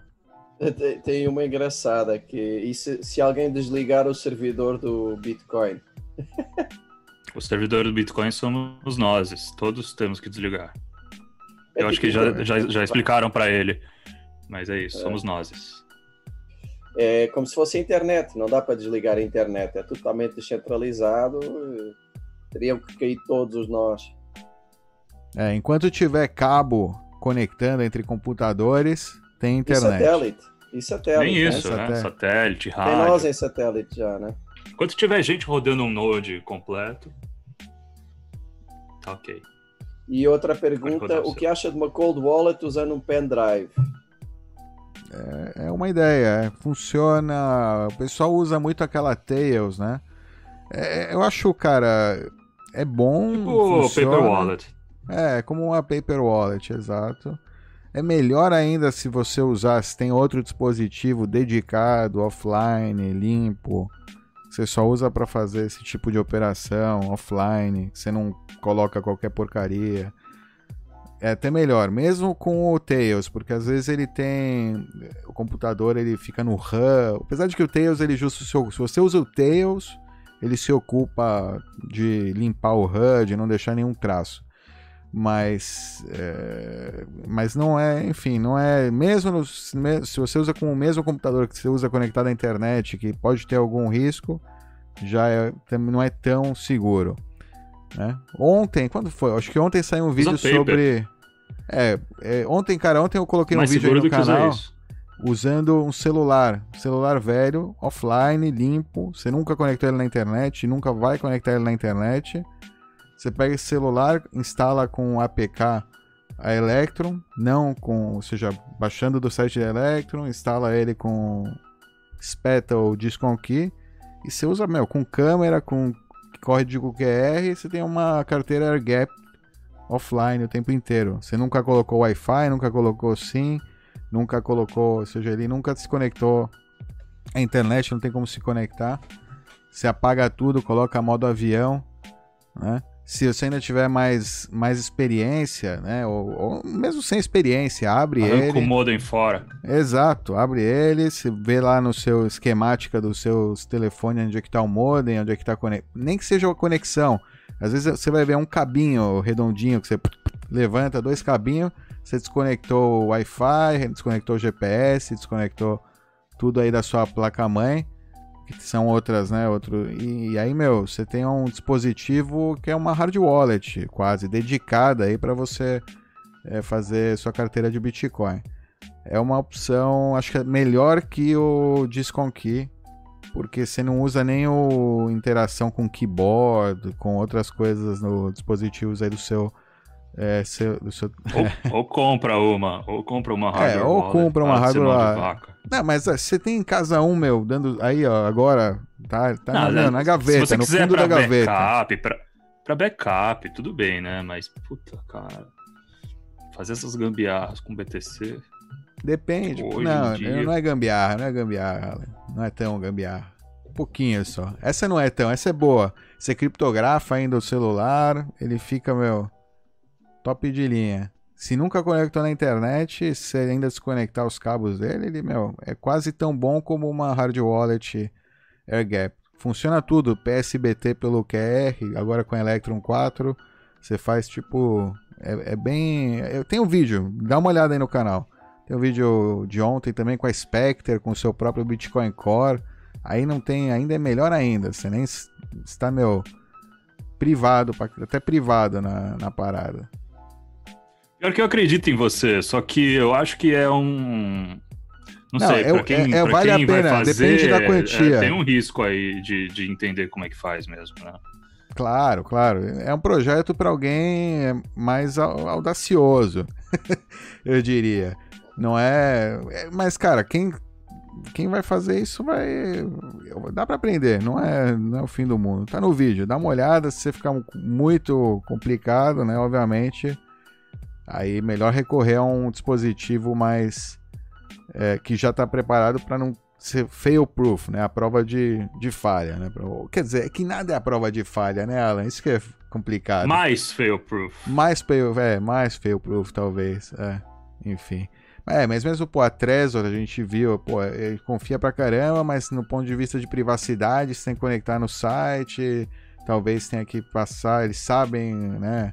Tem uma engraçada que e se, se alguém desligar o servidor do Bitcoin? [laughs] o servidor do Bitcoin somos nós, todos temos que desligar. É Eu acho que já, já, já explicaram para ele, mas é isso, é. somos nós. É como se fosse a internet, não dá para desligar a internet, é totalmente descentralizado, teriam que cair todos os nós. É, enquanto tiver cabo conectando entre computadores, tem internet. E satélite. E satélite. Nem né? isso, né? Satélite, rádio. Tem nós em satélite já, né? Quando tiver gente rodando um node completo, ok. E outra pergunta, o que acha de uma cold wallet usando um pendrive? É, é uma ideia, é, funciona. O pessoal usa muito aquela Tails, né? É, eu acho, cara, é bom. Tipo funciona. Paper Wallet. É, como uma Paper Wallet, exato. É melhor ainda se você usar, se tem outro dispositivo dedicado, offline, limpo. Você só usa para fazer esse tipo de operação offline, você não coloca qualquer porcaria. É até melhor, mesmo com o Tails, porque às vezes ele tem o computador, ele fica no RAM. Apesar de que o Tails ele justo se você usa o Tails, ele se ocupa de limpar o de não deixar nenhum traço mas é, mas não é, enfim, não é mesmo no, se você usa com o mesmo computador que você usa conectado à internet, que pode ter algum risco, já é, não é tão seguro, né? Ontem, quando foi? Acho que ontem saiu um vídeo sobre é, é, ontem, cara, ontem eu coloquei Mais um vídeo aí no canal usando um celular, celular velho, offline, limpo, você nunca conectou ele na internet, nunca vai conectar ele na internet você pega esse celular, instala com o APK a Electron, não com, ou seja, baixando do site da Electron, instala ele com SPETA ou Discon Key e você usa, meu, com câmera, com código QR, você tem uma carteira AirGap offline o tempo inteiro. Você nunca colocou Wi-Fi, nunca colocou SIM, nunca colocou, ou seja, ele nunca se conectou à internet, não tem como se conectar. Você apaga tudo, coloca modo avião, né? Se você ainda tiver mais, mais experiência, né? Ou, ou mesmo sem experiência, abre Arranca ele. o modem fora. Exato, abre ele, você vê lá no seu esquemática dos seus telefones onde é que tá o modem, onde é que tá a conexão. Nem que seja a conexão. Às vezes você vai ver um cabinho redondinho que você levanta, dois cabinhos, você desconectou o Wi-Fi, desconectou o GPS, desconectou tudo aí da sua placa-mãe que são outras, né? Outro, e, e, aí, meu, você tem um dispositivo que é uma hard wallet, quase dedicada aí para você é, fazer sua carteira de Bitcoin. É uma opção, acho que é melhor que o Discon Key, porque você não usa nem o interação com keyboard, com outras coisas no dispositivos aí do seu é, seu, seu... Ou, ou, compra uma, ou compra uma hardware. É, ou compra uma hardware. Não, mas é, você tem em casa um, meu, dando. Aí, ó, agora. Tá, tá não, na, na, gaveta, no fundo da gaveta. Backup, pra, pra backup, tudo bem, né? Mas, puta, cara. Fazer essas gambiarras com BTC. Depende. Hoje não, dia... não é gambiarra, não é gambiarra. Não é tão gambiarra. Um pouquinho só. Essa não é tão, essa é boa. Você criptografa ainda o celular, ele fica, meu top de linha. Se nunca conectou na internet, se ainda desconectar os cabos dele, ele, meu, é quase tão bom como uma hard wallet AirGap. Funciona tudo, PSBT pelo QR, agora com Electron 4, você faz tipo, é, é bem, eu tenho um vídeo, dá uma olhada aí no canal. Tem um vídeo de ontem também com a Spectre, com o seu próprio Bitcoin Core. Aí não tem, ainda é melhor ainda. Você nem está, meu, privado, até privado na, na parada. Pior que eu acredito em você, só que eu acho que é um. Não, não sei, é, quem, é, é vale quem a pena, fazer, depende da quantia. É, tem um risco aí de, de entender como é que faz mesmo, né? Claro, claro. É um projeto para alguém mais audacioso, [laughs] eu diria. Não é... é. Mas, cara, quem, quem vai fazer isso vai. Dá para aprender, não é, não é o fim do mundo. Tá no vídeo, dá uma olhada. Se você ficar muito complicado, né? Obviamente, aí melhor recorrer a um dispositivo mais é, que já está preparado para não ser fail proof, né? A prova de, de falha, né? Quer dizer, é que nada é a prova de falha, né, Alan? Isso que é complicado. Mais fail proof. Mais fail, é, mais fail proof, talvez. É, enfim. É, mas mesmo pô, a Trezor a gente viu, pô, ele confia pra caramba, mas no ponto de vista de privacidade, você tem que conectar no site, talvez tenha que passar, eles sabem, né?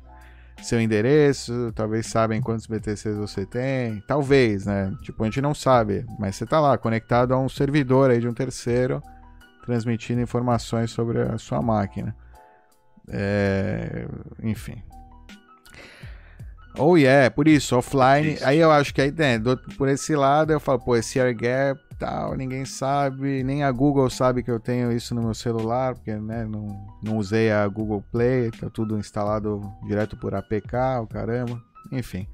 Seu endereço, talvez sabem quantos BTCs você tem, talvez, né? Tipo, a gente não sabe, mas você tá lá conectado a um servidor aí de um terceiro, transmitindo informações sobre a sua máquina. É... Enfim. Oh yeah, por isso, offline. Isso. Aí eu acho que aí, né, por esse lado eu falo, pô, esse air gap tal, ninguém sabe, nem a Google sabe que eu tenho isso no meu celular, porque né, não, não usei a Google Play, tá tudo instalado direto por APK, o caramba, enfim.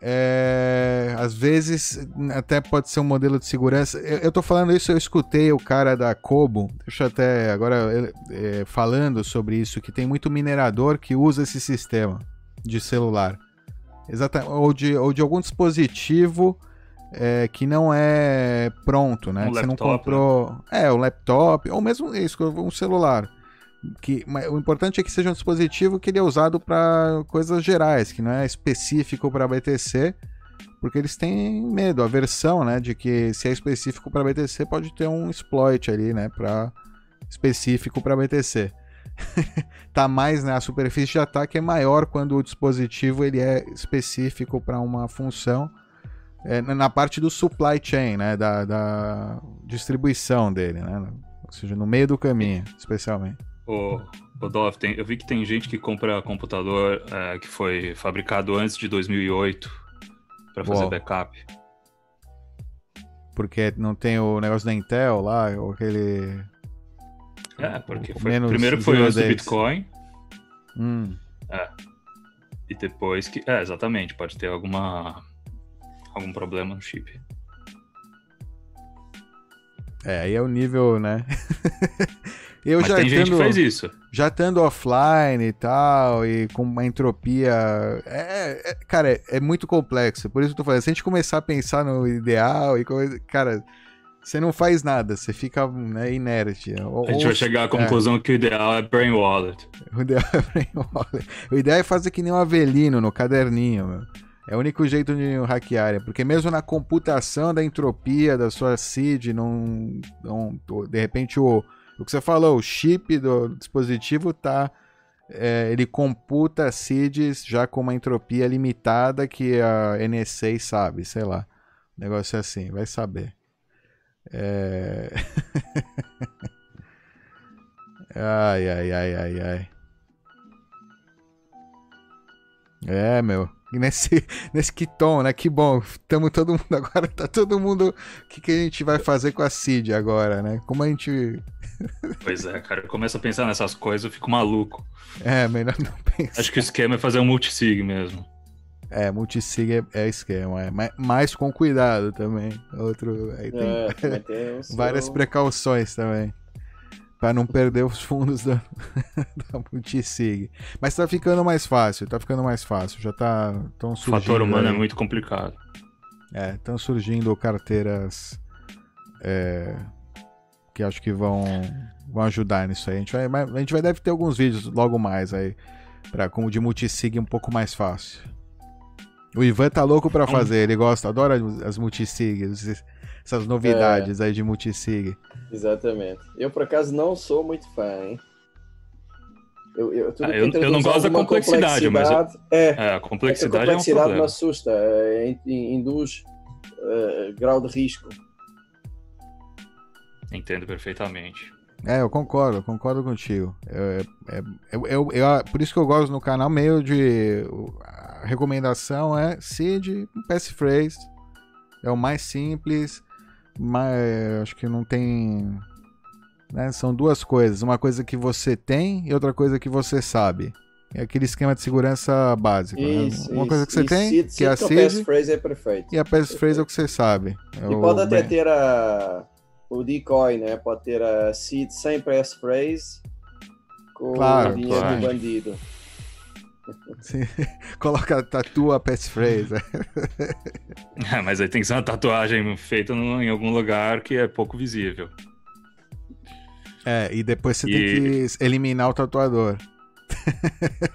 É, às vezes até pode ser um modelo de segurança. Eu, eu tô falando isso, eu escutei o cara da Kobo, deixa eu até agora é, falando sobre isso, que tem muito minerador que usa esse sistema de celular. Exatamente, ou de, ou de algum dispositivo é, que não é pronto, né? Um você laptop, não comprou. Né? É, um laptop, ou mesmo isso, um celular. Que, o importante é que seja um dispositivo que ele é usado para coisas gerais, que não é específico para BTC, porque eles têm medo, a versão, né, de que se é específico para BTC pode ter um exploit ali, né, para específico para BTC. [laughs] tá mais, né, a superfície de ataque é maior quando o dispositivo ele é específico para uma função é, na parte do supply chain, né? Da, da, distribuição dele, né? Ou seja, no meio do caminho, especialmente. Ô, Rodolfo, tem, eu vi que tem gente que compra computador é, que foi fabricado antes de 2008 para fazer Uou. backup. Porque não tem o negócio da Intel lá, ou aquele. É, porque foi, primeiro foi antes do Bitcoin. Hum. É. E depois que. É, exatamente, pode ter alguma algum problema no chip. É, aí é o nível, né? [laughs] Eu Mas já tem gente que faz isso. Já estando offline e tal, e com uma entropia. É, é cara, é, é, muito complexo. Por isso que eu tô falando. Se a gente começar a pensar no ideal e coisa. Cara, você não faz nada, você fica né, inerte. Ou, a gente vai chegar à é. conclusão é. que o ideal é Brain Wallet. O ideal é Brain Wallet. O ideal é fazer que nem um Avelino no caderninho, meu. É o único jeito de hackear, porque mesmo na computação da entropia da sua seed, não, não de repente o, o que você falou, o chip do dispositivo tá é, ele computa seeds já com uma entropia limitada que a NSA sabe, sei lá. negócio é assim, vai saber. É... [laughs] ai, ai, ai, ai, ai. É, meu nesse, nesse que tom, né? Que bom. Tamo todo mundo agora, tá todo mundo. O que, que a gente vai fazer com a Cid agora, né? Como a gente. Pois é, cara, eu começo a pensar nessas coisas, eu fico maluco. É, melhor não pensar. Acho que o esquema é fazer um multisig mesmo. É, multisig é, é esquema, é. Mas, mas, com cuidado também. Outro. Aí tem, é, [laughs] várias precauções também para não perder os fundos da, [laughs] da Multisig. Mas tá ficando mais fácil, tá ficando mais fácil. Já tá tão surgindo. O fator humano aí, é muito complicado. É, estão surgindo carteiras é, que acho que vão, vão ajudar nisso aí. A gente, vai, a gente vai deve ter alguns vídeos logo mais aí para como de multisig um pouco mais fácil. O Ivan tá louco para fazer, ele gosta, adora as multisigs, essas novidades é. aí de multisig. Exatamente. Eu, por acaso, não sou muito fã, hein? Eu, eu, ah, eu, eu não gosto da complexidade, complexidade mas. é, é, a complexidade, a complexidade é um me assusta, é, induz uh, grau de risco. Entendo perfeitamente. É, eu concordo, eu concordo contigo. É, é, eu, eu, eu, por isso que eu gosto no canal meio de. A recomendação é seed, passphrase, É o mais simples, mas acho que não tem. Né? São duas coisas. Uma coisa que você tem e outra coisa que você sabe. É aquele esquema de segurança básico. Isso, né? Uma isso. coisa que você E tem, seed- que é a seed seed, passphrase é perfeito. e a passphrase é o que você sabe. É E o pode até ter a, o decoy, né? Pode ter a seed sem passphrase com Claro, o dinheiro claro. do bandido. Sim. [laughs] Coloca, tatua a passphrase. É, [laughs] mas aí tem que ser uma tatuagem feita no- em algum lugar que é pouco visível. É, e depois você E- tem que eliminar o tatuador. [laughs]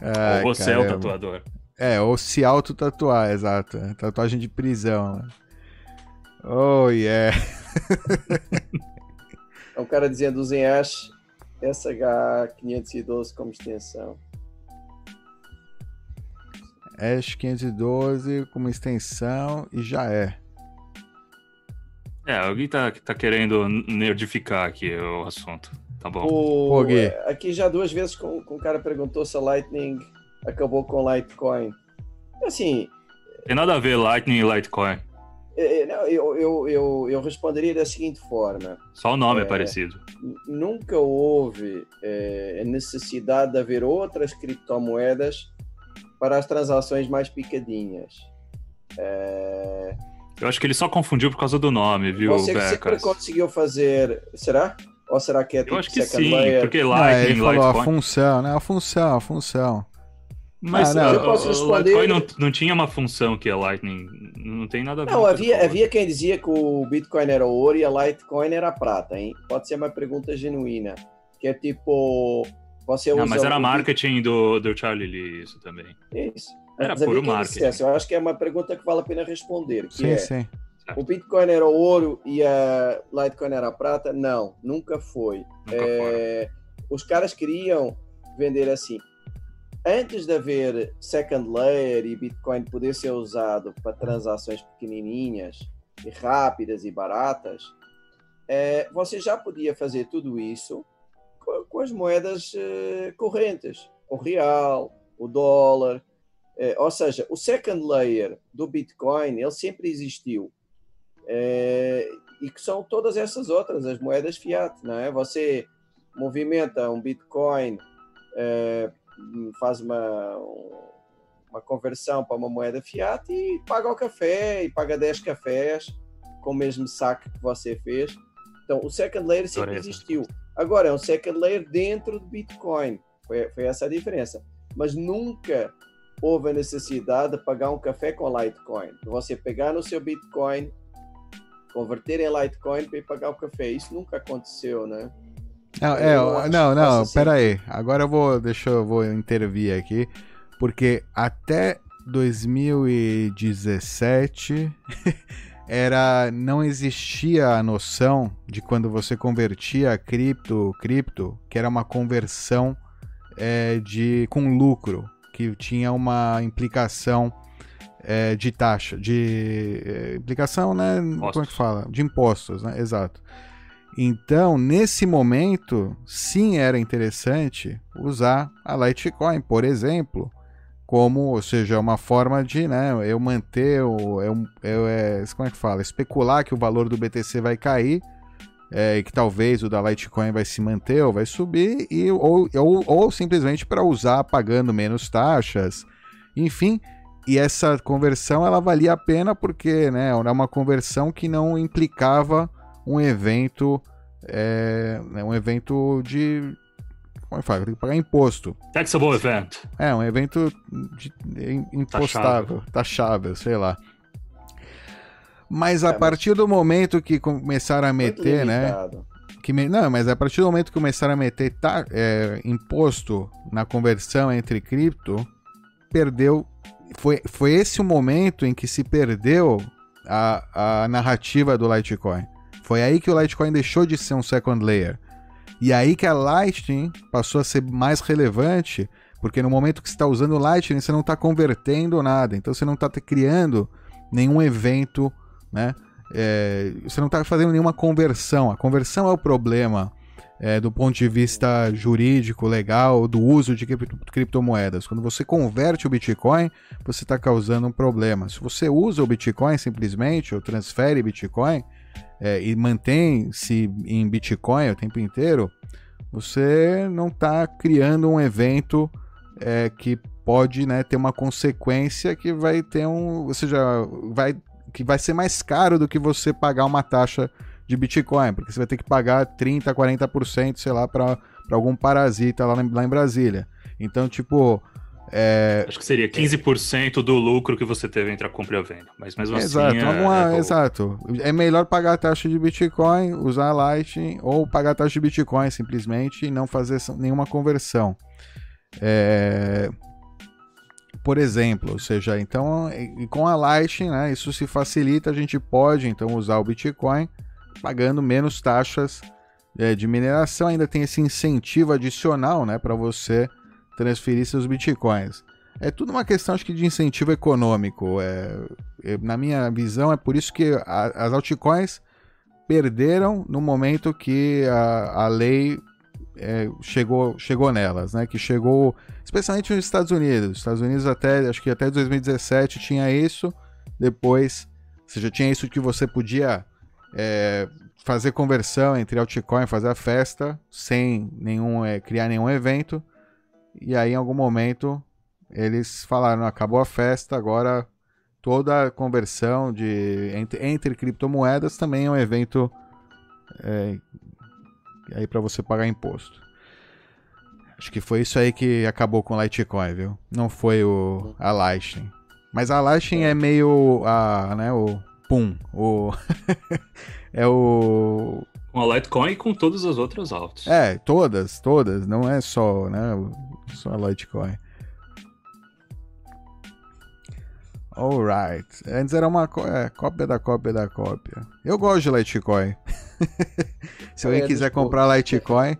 Ai, Ou você é o caramba. tatuador. É, ou se auto-tatuar, exato. Tatuagem de prisão. Oh, yeah. É um cara dizendo usem hash SH512 como extensão. Ash 512 como extensão e já é. É, alguém tá, tá querendo nerdificar aqui o assunto. Tá bom. O, Pô, Gui. aqui já duas vezes com, com o cara perguntou se a Lightning acabou com Litecoin. Assim, Tem nada a ver Lightning e Litecoin. é, é, não, eu, eu, eu, eu responderia da seguinte forma. Só o nome é, É. parecido. Nunca houve é, necessidade de haver outras criptomoedas para as transações mais picadinhas. É, Eu acho que ele só confundiu por causa do nome, viu, você que sempre Becas? conseguiu fazer. Será? Ou será que é tipo Eu acho que sim, layer? porque Ah, Lightning ele e falou a Litecoin. função, né? A função, a função. Mas Ah, não. uh, Eu posso o responder- Litecoin não, não tinha uma função que a Lightning. Não tem nada a ver Não, havia, havia quem dizia que o Bitcoin era ouro e a Litecoin era prata, hein? Pode ser uma pergunta genuína. Que é tipo. Você usa Não, mas era o marketing do, do Charlie Lee, isso também. Isso. Era Mas puro quem marketing. Eu acho que é uma pergunta que vale a pena responder. Que Sim, é, sim. o Bitcoin era ouro e a Litecoin era prata? Não, nunca foi. Nunca. É, os caras queriam vender assim. Antes de haver second layer e Bitcoin poder ser usado para transações pequenininhas e rápidas e baratas, é, você já podia fazer tudo isso com, as moedas eh, correntes, o real, o dólar, eh, ou seja, o second layer do Bitcoin ele sempre existiu Eh, e que são todas essas outras as moedas fiat, não é? Você movimenta um Bitcoin, faz uma uma conversão para uma moeda fiat e paga o café e paga 10 cafés com o mesmo saque que você fez. Então, o second layer sempre essa existiu. Agora, é um second layer dentro do Bitcoin. Foi, foi essa a diferença. Mas nunca houve a necessidade de pagar um café com Litecoin. Você pegar no seu Bitcoin, converter em Litecoin para ir pagar o café. Isso nunca aconteceu, né? Não, Eu é, não não, faça pera aí. Agora eu vou, deixa eu vou intervir aqui, porque até 2017 [laughs] era não existia a noção de quando você convertia cripto, cripto, que era uma conversão é, de com lucro, que tinha uma implicação é, de taxa, de é, implicação, né? Como é que Impostos. fala? De impostos, né? Exato. Então, nesse momento, sim era interessante usar a Litecoin, por exemplo, como, ou seja, uma forma de, né, eu manter o, eu, eu, é, como é que fala, especular que o valor do BTC vai cair, é, e que talvez o da Litecoin vai se manter ou vai subir, e, ou, ou, ou simplesmente para usar pagando menos taxas, enfim. E essa conversão ela valia a pena porque, né, era uma conversão que não implicava um evento, é, né, um evento de, como é que fala? Tem que pagar imposto. Taxable event. É, um evento de, im- impostável, taxável, sei lá. Mas a É, mas- partir do momento que começaram a meter, né? Que me- não, mas a partir do momento que começaram a meter ta- é, imposto na conversão entre cripto, perdeu. Foi, foi esse o momento em que se perdeu a, a narrativa do Litecoin. Foi aí que o Litecoin deixou de ser um second layer. E aí que a Lightning passou a ser mais relevante, porque no momento que você está usando Lightning, você não está convertendo nada. Então você não está criando nenhum evento, né? É, você não está fazendo nenhuma conversão. A conversão é o problema é, do ponto de vista jurídico, legal, do uso de criptomoedas. Quando você converte o Bitcoin, você está causando um problema. Se você usa o Bitcoin simplesmente, ou transfere Bitcoin, é, e mantém-se em Bitcoin o tempo inteiro, você não está criando um evento é, que pode né, ter uma consequência que vai ter um. Ou seja, vai, que vai ser mais caro do que você pagar uma taxa de Bitcoin, porque você vai ter que pagar 30%, 40%, sei lá, para algum parasita lá, lá em Brasília. Então, tipo. É... Acho que seria 15% do lucro que você teve entre a compra e a venda. Mas mesmo assim. Exato, é, alguma, é exato. É melhor pagar a taxa de Bitcoin, usar a Lightning, ou pagar a taxa de Bitcoin simplesmente e não fazer nenhuma conversão. É... Por exemplo, ou seja, então com a Lightning, né, isso se facilita, a gente pode então usar o Bitcoin pagando menos taxas é, de mineração, ainda tem esse incentivo adicional né, para você transferir seus bitcoins. É tudo uma questão acho que de incentivo econômico. É, é, na minha visão, é por isso que a, as altcoins perderam no momento que a, a lei é, chegou, chegou nelas, né? Que chegou, especialmente nos Estados Unidos. Os Estados Unidos até, acho que até 2017 tinha isso. Depois, você já tinha isso que você podia é, fazer conversão entre altcoin, fazer a festa, sem nenhum, é, criar nenhum evento. E aí, em algum momento, eles falaram: acabou a festa, agora toda a conversão de, entre, entre criptomoedas também é um evento é, aí para você pagar imposto. Acho que foi isso aí que acabou com o Litecoin, viu? Não foi o, a Lightning. Mas a Lightning é meio a, né, o Pum. O... [laughs] é o. Com a Litecoin e com todas as outras altas. É, todas, todas. Não é só, né? Só a Litecoin. Alright. Antes era uma é, cópia da cópia da cópia. Eu gosto de Litecoin. [laughs] Se alguém quiser comprar Litecoin.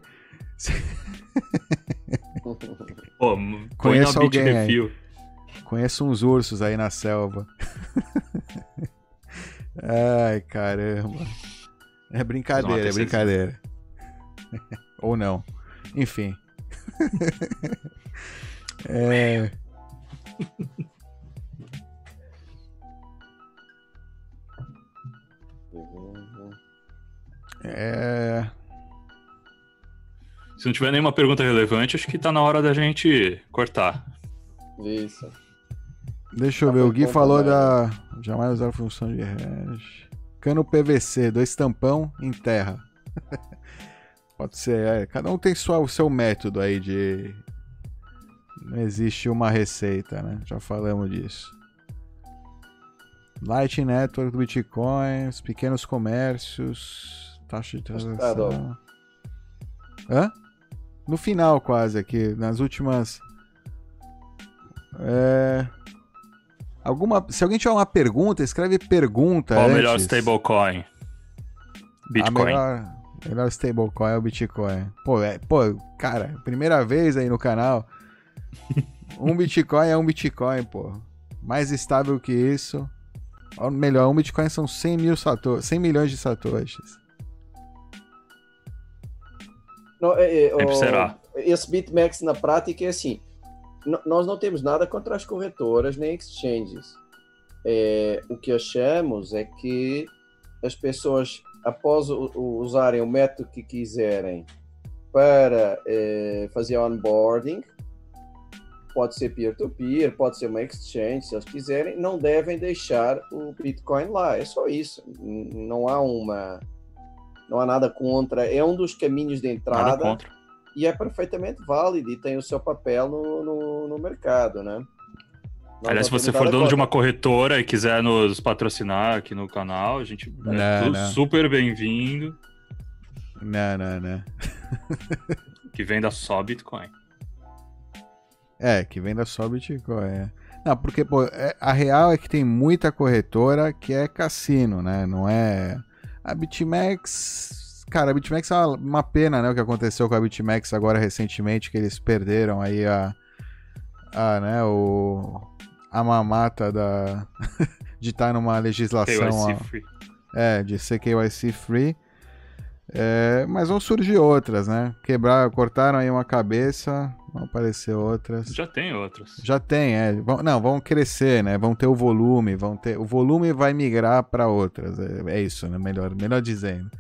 [laughs] Pô, Conheço alguém aí. Conheço uns ursos aí na selva. [laughs] Ai, caramba. É brincadeira, é brincadeira. [laughs] Ou não. Enfim. [laughs] é. É. Se não tiver nenhuma pergunta relevante, acho que tá na hora da gente cortar. Isso. Deixa eu ver, o Gui falou da. Jamais usar a função de hash. Cano PVC, dois tampão em terra. [laughs] Pode ser, é. Cada um tem sua, o seu método aí de. Não existe uma receita, né? Já falamos disso. Light Network do Bitcoin, pequenos comércios, taxa de transação. Hã? No final, quase aqui, nas últimas. É. Alguma, se alguém tiver uma pergunta, escreve pergunta. Qual o melhor stablecoin? Bitcoin. A melhor, melhor stablecoin é o Bitcoin. Pô, é, pô, cara, primeira vez aí no canal. [laughs] um Bitcoin é um Bitcoin, pô. Mais estável que isso. Ou melhor, um Bitcoin são 100 mil satoshis, 100 milhões de satoshis. Não, é, é, o, será? Esse BitMEX na prática é assim nós não temos nada contra as corretoras nem exchanges. É, o que achamos é que as pessoas, após o, o, usarem o método que quiserem para é, fazer onboarding, pode ser peer-to-peer, -peer, pode ser uma exchange, se eles quiserem, não devem deixar o Bitcoin lá. É só isso. Não há uma, não há nada contra. É um dos caminhos de entrada. E é perfeitamente válido e tem o seu papel no, no, no mercado, né? Nós Aliás, se você for dono de uma corretora e quiser nos patrocinar aqui no canal, a gente é não, é tudo não. super bem-vindo. Não, não, não. que venda só Bitcoin. É, que venda só Bitcoin. É. Não, porque pô, é, a real é que tem muita corretora que é cassino, né? Não é. A BitMEX cara, a BitMEX é uma, uma, pena, né? O que aconteceu com a BitMEX agora recentemente, que eles perderam aí a. a né, o. A mamata da. [laughs] de estar numa legislação. KYC free. É, de ser KYC free. É, mas vão surgir outras, né? Quebrar, cortaram aí uma cabeça, vão aparecer outras. Já tem outras. Já tem, é. Vão, não, vão crescer, né? Vão ter o volume, vão ter. O volume vai migrar para outras. É, é, isso, né? Melhor, melhor dizendo.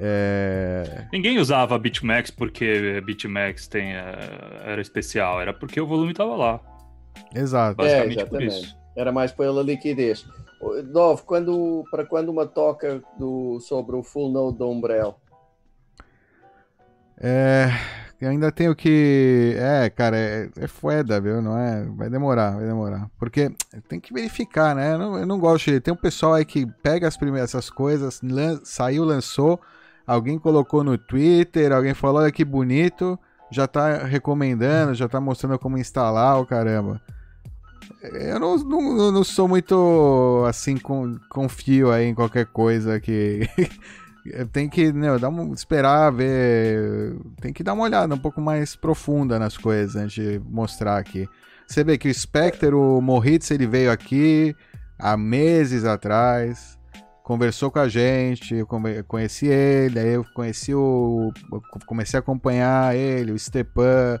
É... Ninguém usava BitMax porque BitMax tem, é, era especial, era porque o volume estava lá. Exato. Basicamente é, por isso. Era mais pela liquidez. Dove, quando, para quando uma toca do, sobre o full node da Umbrella? É, ainda tenho que. É, cara, é, é foda, viu? Não é? Vai demorar, vai demorar. Porque tem que verificar, né? Eu não, eu não gosto de. Tem um pessoal aí que pega as primeiras essas coisas, lan... saiu, lançou, alguém colocou no Twitter, alguém falou, olha que bonito, já tá recomendando, já tá mostrando como instalar o caramba. Eu não, não, não sou muito assim, com, confio aí em qualquer coisa que. [laughs] tem que né, dar um, esperar, ver. Tem que dar uma olhada um pouco mais profunda nas coisas antes de mostrar aqui. Você vê que o Spectre, o Moritz, ele veio aqui há meses atrás, conversou com a gente, eu conheci ele, aí eu conheci o. Comecei a acompanhar ele, o Stepan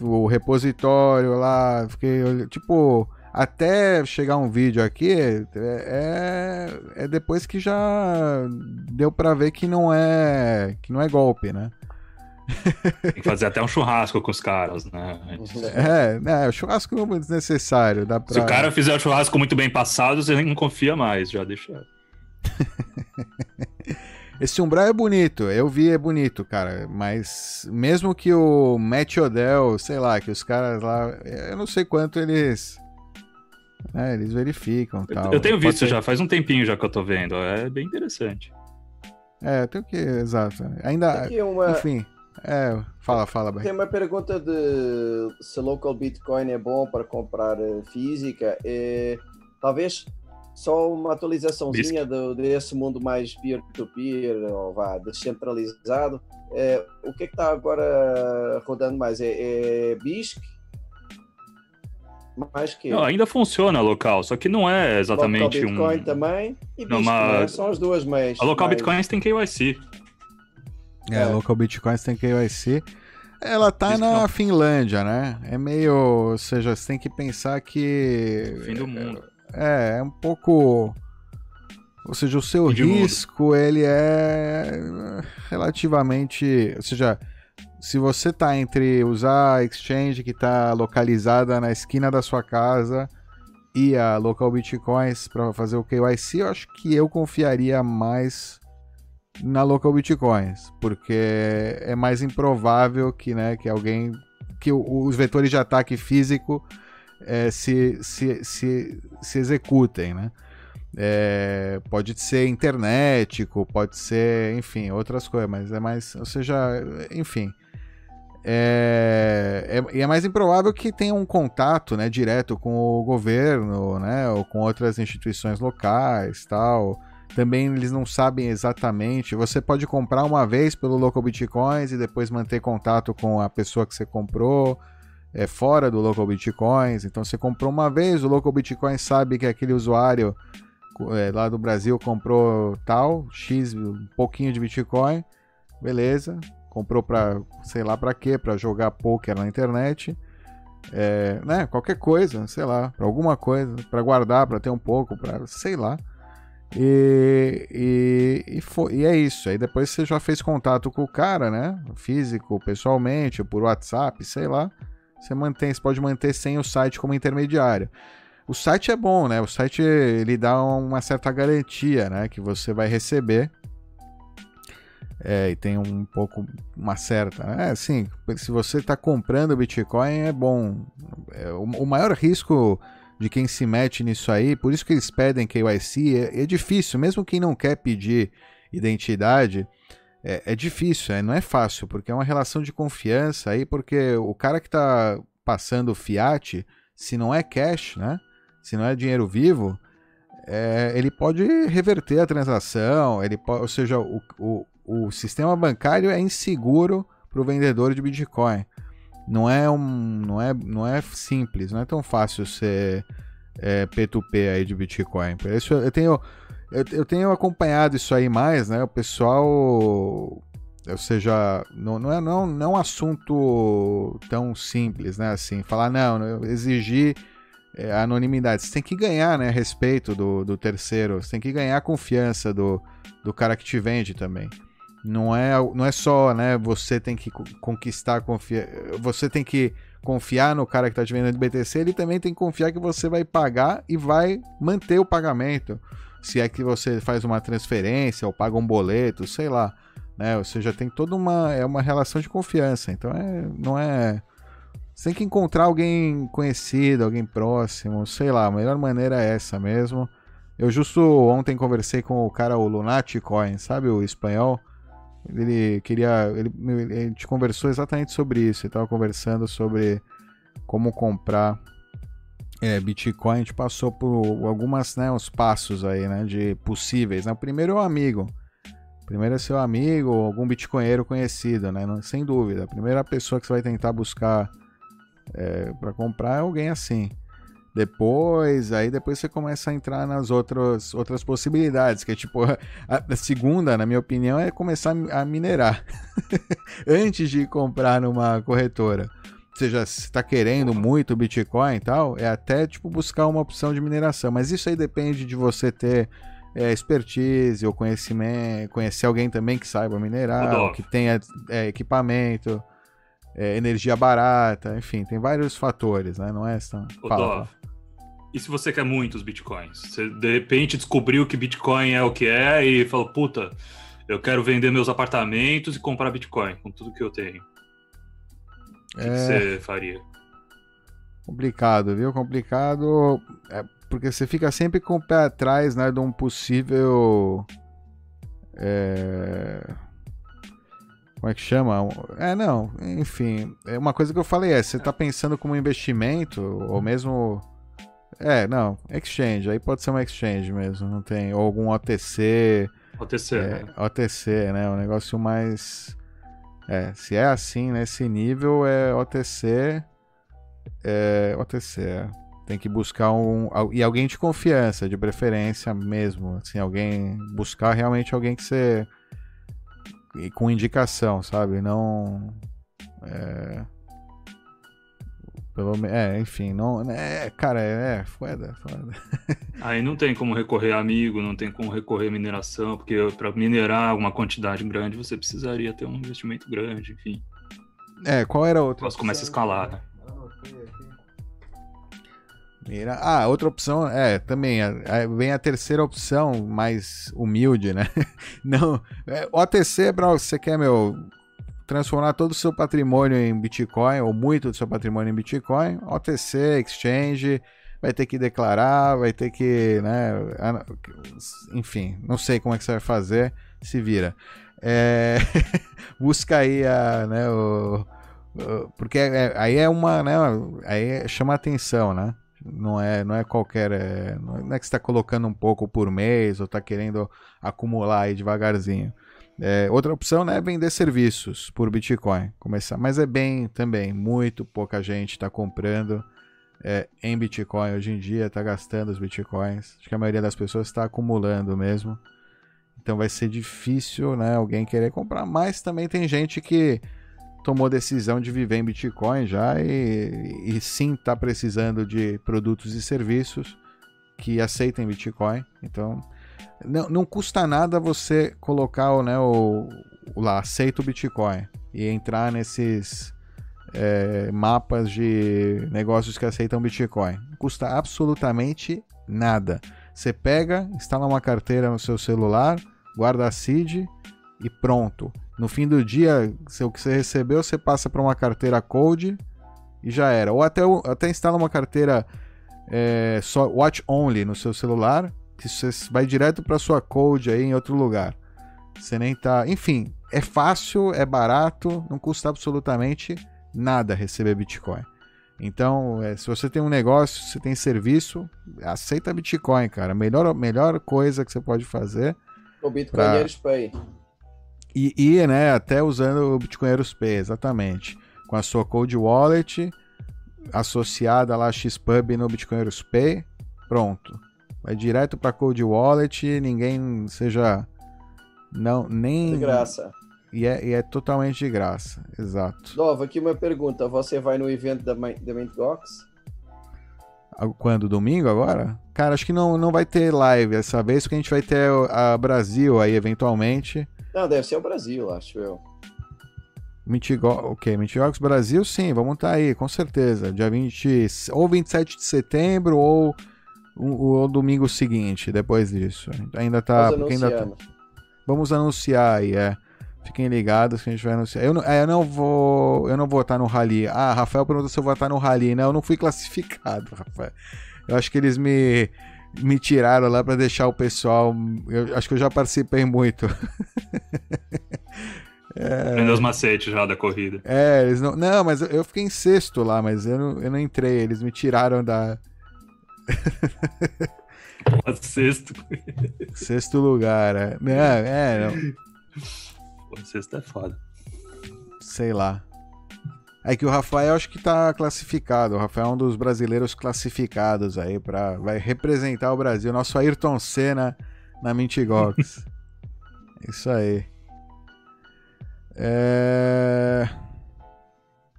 o repositório lá, fiquei, tipo, até chegar um vídeo aqui, é, é, é depois que já deu para ver que não é que não é golpe, né? Tem que fazer até um churrasco com os caras, né? É, né, o churrasco é desnecessário. Dá pra... Se o cara fizer o churrasco muito bem passado, você não confia mais, já deixa. [laughs] Esse Umbral é bonito, eu vi, é bonito, cara. Mas mesmo que o Matt Odell, sei lá, que os caras lá, eu não sei quanto eles. Né, eles verificam tal. Eu tenho visto já, faz um tempinho já que eu tô vendo. É bem interessante. É, tem que. Exato. Ainda. Uma... Enfim. É, fala, fala, bem. Tem uma pergunta de se local Bitcoin é bom para comprar eh, física. É, talvez só uma atualizaçãozinha do, desse mundo mais peer-to-peer, -peer, ou vá, descentralizado. É, o que é está agora rodando mais? É, é BISC? Mais que? Não, ainda funciona local, só que não é exatamente local Bitcoin um... também e BISC, uma... né? são as duas meias. A local Bitcoin tem KYC. É, é, local Bitcoins tem KYC. Ela tá Isso na não. Finlândia, né? É meio. Ou seja, você tem que pensar que. Fim do mundo. É, é um pouco. Ou seja, o seu risco ele é relativamente. Ou seja, se você tá entre usar a exchange que está localizada na esquina da sua casa e a local bitcoins para fazer o KYC, eu acho que eu confiaria mais na local bitcoins, porque é mais improvável que, né, que alguém que os vetores de ataque físico é, se, se, se, se executem, né? É, pode ser internético, pode ser, enfim, outras coisas, mas é mais, ou seja, enfim. É, é, é mais improvável que tenha um contato né, direto com o governo, né, ou com outras instituições locais, tal. Também eles não sabem exatamente. Você pode comprar uma vez pelo Local Bitcoins e depois manter contato com a pessoa que você comprou é, fora do Local Bitcoins. Então você comprou uma vez, o Local Bitcoins sabe que aquele usuário é, lá do Brasil comprou tal, X, um pouquinho de Bitcoin, beleza. Comprou para sei lá para quê, para jogar poker na internet. É, né, qualquer coisa, sei lá, para alguma coisa, para guardar, para ter um pouco, para sei lá. E, e, e, foi, e, é isso. Aí depois você já fez contato com o cara, né? Físico, pessoalmente, por WhatsApp, sei lá. Você mantém, você pode manter sem o site como intermediário. O site é bom, né? O site ele dá uma certa garantia, né? Que você vai receber. É, e tem um pouco, uma certa. É, sim, se você está comprando Bitcoin é bom. É, o, o, maior risco de quem se mete nisso aí, por isso que eles pedem KYC, é, é difícil, mesmo quem não quer pedir identidade é, é difícil, é, não é fácil, porque é uma relação de confiança aí, porque o cara que está passando fiat, se não é cash, né? Se não é dinheiro vivo, é, ele pode reverter a transação, ele pode, ou seja, o, o, o sistema bancário é inseguro para o vendedor de Bitcoin. Não é, um, não, é, não é simples, não é tão fácil ser é, P2P aí de Bitcoin. Por isso eu tenho eu, eu tenho acompanhado isso aí mais, né? O pessoal, ou seja, não, não, é, não, não é um assunto tão simples, né? Assim, falar, não, exigir é, anonimidade. Você tem que ganhar, né? Respeito do, do terceiro. Você tem que ganhar a confiança do, do cara que te vende também. Não é, não é só, né? Você tem que conquistar, confiar. Você tem que confiar no cara que está te vendendo de BTC, ele também tem que confiar que você vai pagar e vai manter o pagamento. Se é que você faz uma transferência ou paga um boleto, sei lá. Né? Ou seja, tem toda uma, é uma relação de confiança. Então é, não é. Você tem que encontrar alguém conhecido, alguém próximo, sei lá. A melhor maneira é essa mesmo. Eu justo ontem conversei com o cara, o Lunaticoin, sabe o espanhol? Ele queria. Ele, ele, gente conversou exatamente sobre isso. Ele estava conversando sobre como comprar é, Bitcoin. A gente passou por algumas, né, uns passos aí, né, de possíveis. Né? O primeiro é o amigo. primeiro é seu amigo algum bitcoinheiro conhecido, né? Sem dúvida. A primeira pessoa que você vai tentar buscar é, para comprar é alguém assim. Depois, aí depois você começa a entrar nas outras, outras possibilidades, que é tipo, a, a segunda, na minha opinião, é começar a minerar [laughs] antes de comprar numa corretora. Seja, se está querendo muito Bitcoin e tal, é até tipo buscar uma opção de mineração. Mas isso aí depende de você ter é, expertise ou conhecimento, conhecer alguém também que saiba minerar, que tenha é, equipamento, é, energia barata, enfim, tem vários fatores, né? Não é só. Fala, e se você quer muitos bitcoins? Você de repente descobriu que bitcoin é o que é e falou, puta, eu quero vender meus apartamentos e comprar bitcoin com tudo que eu tenho. O que, é... que você faria? Complicado, viu? Complicado. É porque você fica sempre com o pé atrás, né, de um possível. É... Como é que chama? É, não, enfim. É uma coisa que eu falei é, você está pensando como investimento, ou mesmo é, não, exchange, aí pode ser uma exchange mesmo, não tem, ou algum OTC. OTC, é, né? OTC, né, um negócio mais... É, se é assim, nesse nível, é OTC, é OTC, é. Tem que buscar um... E alguém de confiança, de preferência mesmo, assim, alguém... Buscar realmente alguém que você... Com indicação, sabe? Não... É pelo É, enfim, não. É, cara, é, é foda, foda. [laughs] Aí não tem como recorrer a amigo, não tem como recorrer a mineração, porque para minerar uma quantidade grande você precisaria ter um investimento grande, enfim. É, qual era a outra? Você começa a escalar, né? Mira... Ah, outra opção é também vem a terceira opção mais humilde, né? [laughs] Não, é, OTC é para você quer meu transformar todo o seu patrimônio em Bitcoin, ou muito do seu patrimônio em Bitcoin, OTC, Exchange, vai ter que declarar, vai ter que, né, enfim, não sei como é que você vai fazer, se vira. É, [laughs] busca aí a, né, o, o porque é, aí é uma, né, aí chama atenção, né? Não é, não é qualquer, é, não é que está colocando um pouco por mês ou está querendo acumular aí devagarzinho. É, outra opção né, é vender serviços por Bitcoin. Começar, mas é bem também, muito pouca gente está comprando é, em Bitcoin hoje em dia, está gastando os Bitcoins. Acho que a maioria das pessoas está acumulando mesmo. Então vai ser difícil né, alguém querer comprar, mas também tem gente que tomou decisão de viver em Bitcoin já e, e sim está precisando de produtos e serviços que aceitem Bitcoin. Então não, não custa nada você colocar né, o, o lá, aceita o Bitcoin e entrar nesses é, mapas de negócios que aceitam Bitcoin. Custa absolutamente nada. Você pega, instala uma carteira no seu celular, guarda a seed e pronto. No fim do dia, o que você recebeu, você passa para uma carteira Code e já era. Ou até, até instala uma carteira é, só Watch Only no seu celular que você vai direto para sua code aí em outro lugar. Você nem tá, enfim, é fácil, é barato, não custa absolutamente nada receber Bitcoin. Então, é, se você tem um negócio, se tem serviço, aceita Bitcoin, cara. Melhor, melhor coisa que você pode fazer. O Bitcoinheiros pra... Pay. E, e, né, até usando o Bitcoinheiros Pay, exatamente. Com a sua Cold Wallet associada lá a XPub no Bitcoinheiros Pay, pronto Vai direto para Cold Wallet, ninguém seja não nem De graça. E é, e é totalmente de graça, exato. Nova, aqui uma pergunta. Você vai no evento da, da Mintgox? Ah, Quando? Domingo agora? Cara, acho que não, não vai ter live dessa vez, porque a gente vai ter a Brasil aí eventualmente. Não, deve ser o Brasil, acho eu. Mitigo... Ok, Mitigox Brasil, sim, vamos estar aí, com certeza. Dia 20, ou 27 de setembro, ou o, o domingo seguinte, depois disso. Ainda tá. Ainda tá-. Vamos anunciar aí, é. Fiquem ligados que a gente vai anunciar. Eu não, é, eu não vou. Eu não vou estar no Rally. Ah, Rafael perguntou se eu vou estar no Rally. Não, eu não fui classificado, [laughs] Rafael. Eu acho que eles me, me tiraram lá pra deixar o pessoal. Eu acho que eu já participei muito. [laughs] Aprendeu os macetes já da corrida. É, eles não. Não, mas eu, fiquei em sexto lá, mas eu não, eu não entrei. Eles me tiraram da [laughs] Sexto. sexto lugar. É, não, é não, Pô, sexto é foda. sei lá. É que o Rafael acho que tá classificado. O Rafael é um dos brasileiros classificados aí para vai representar o Brasil. Nosso Ayrton Senna na Mintigox. [laughs] Isso aí. É...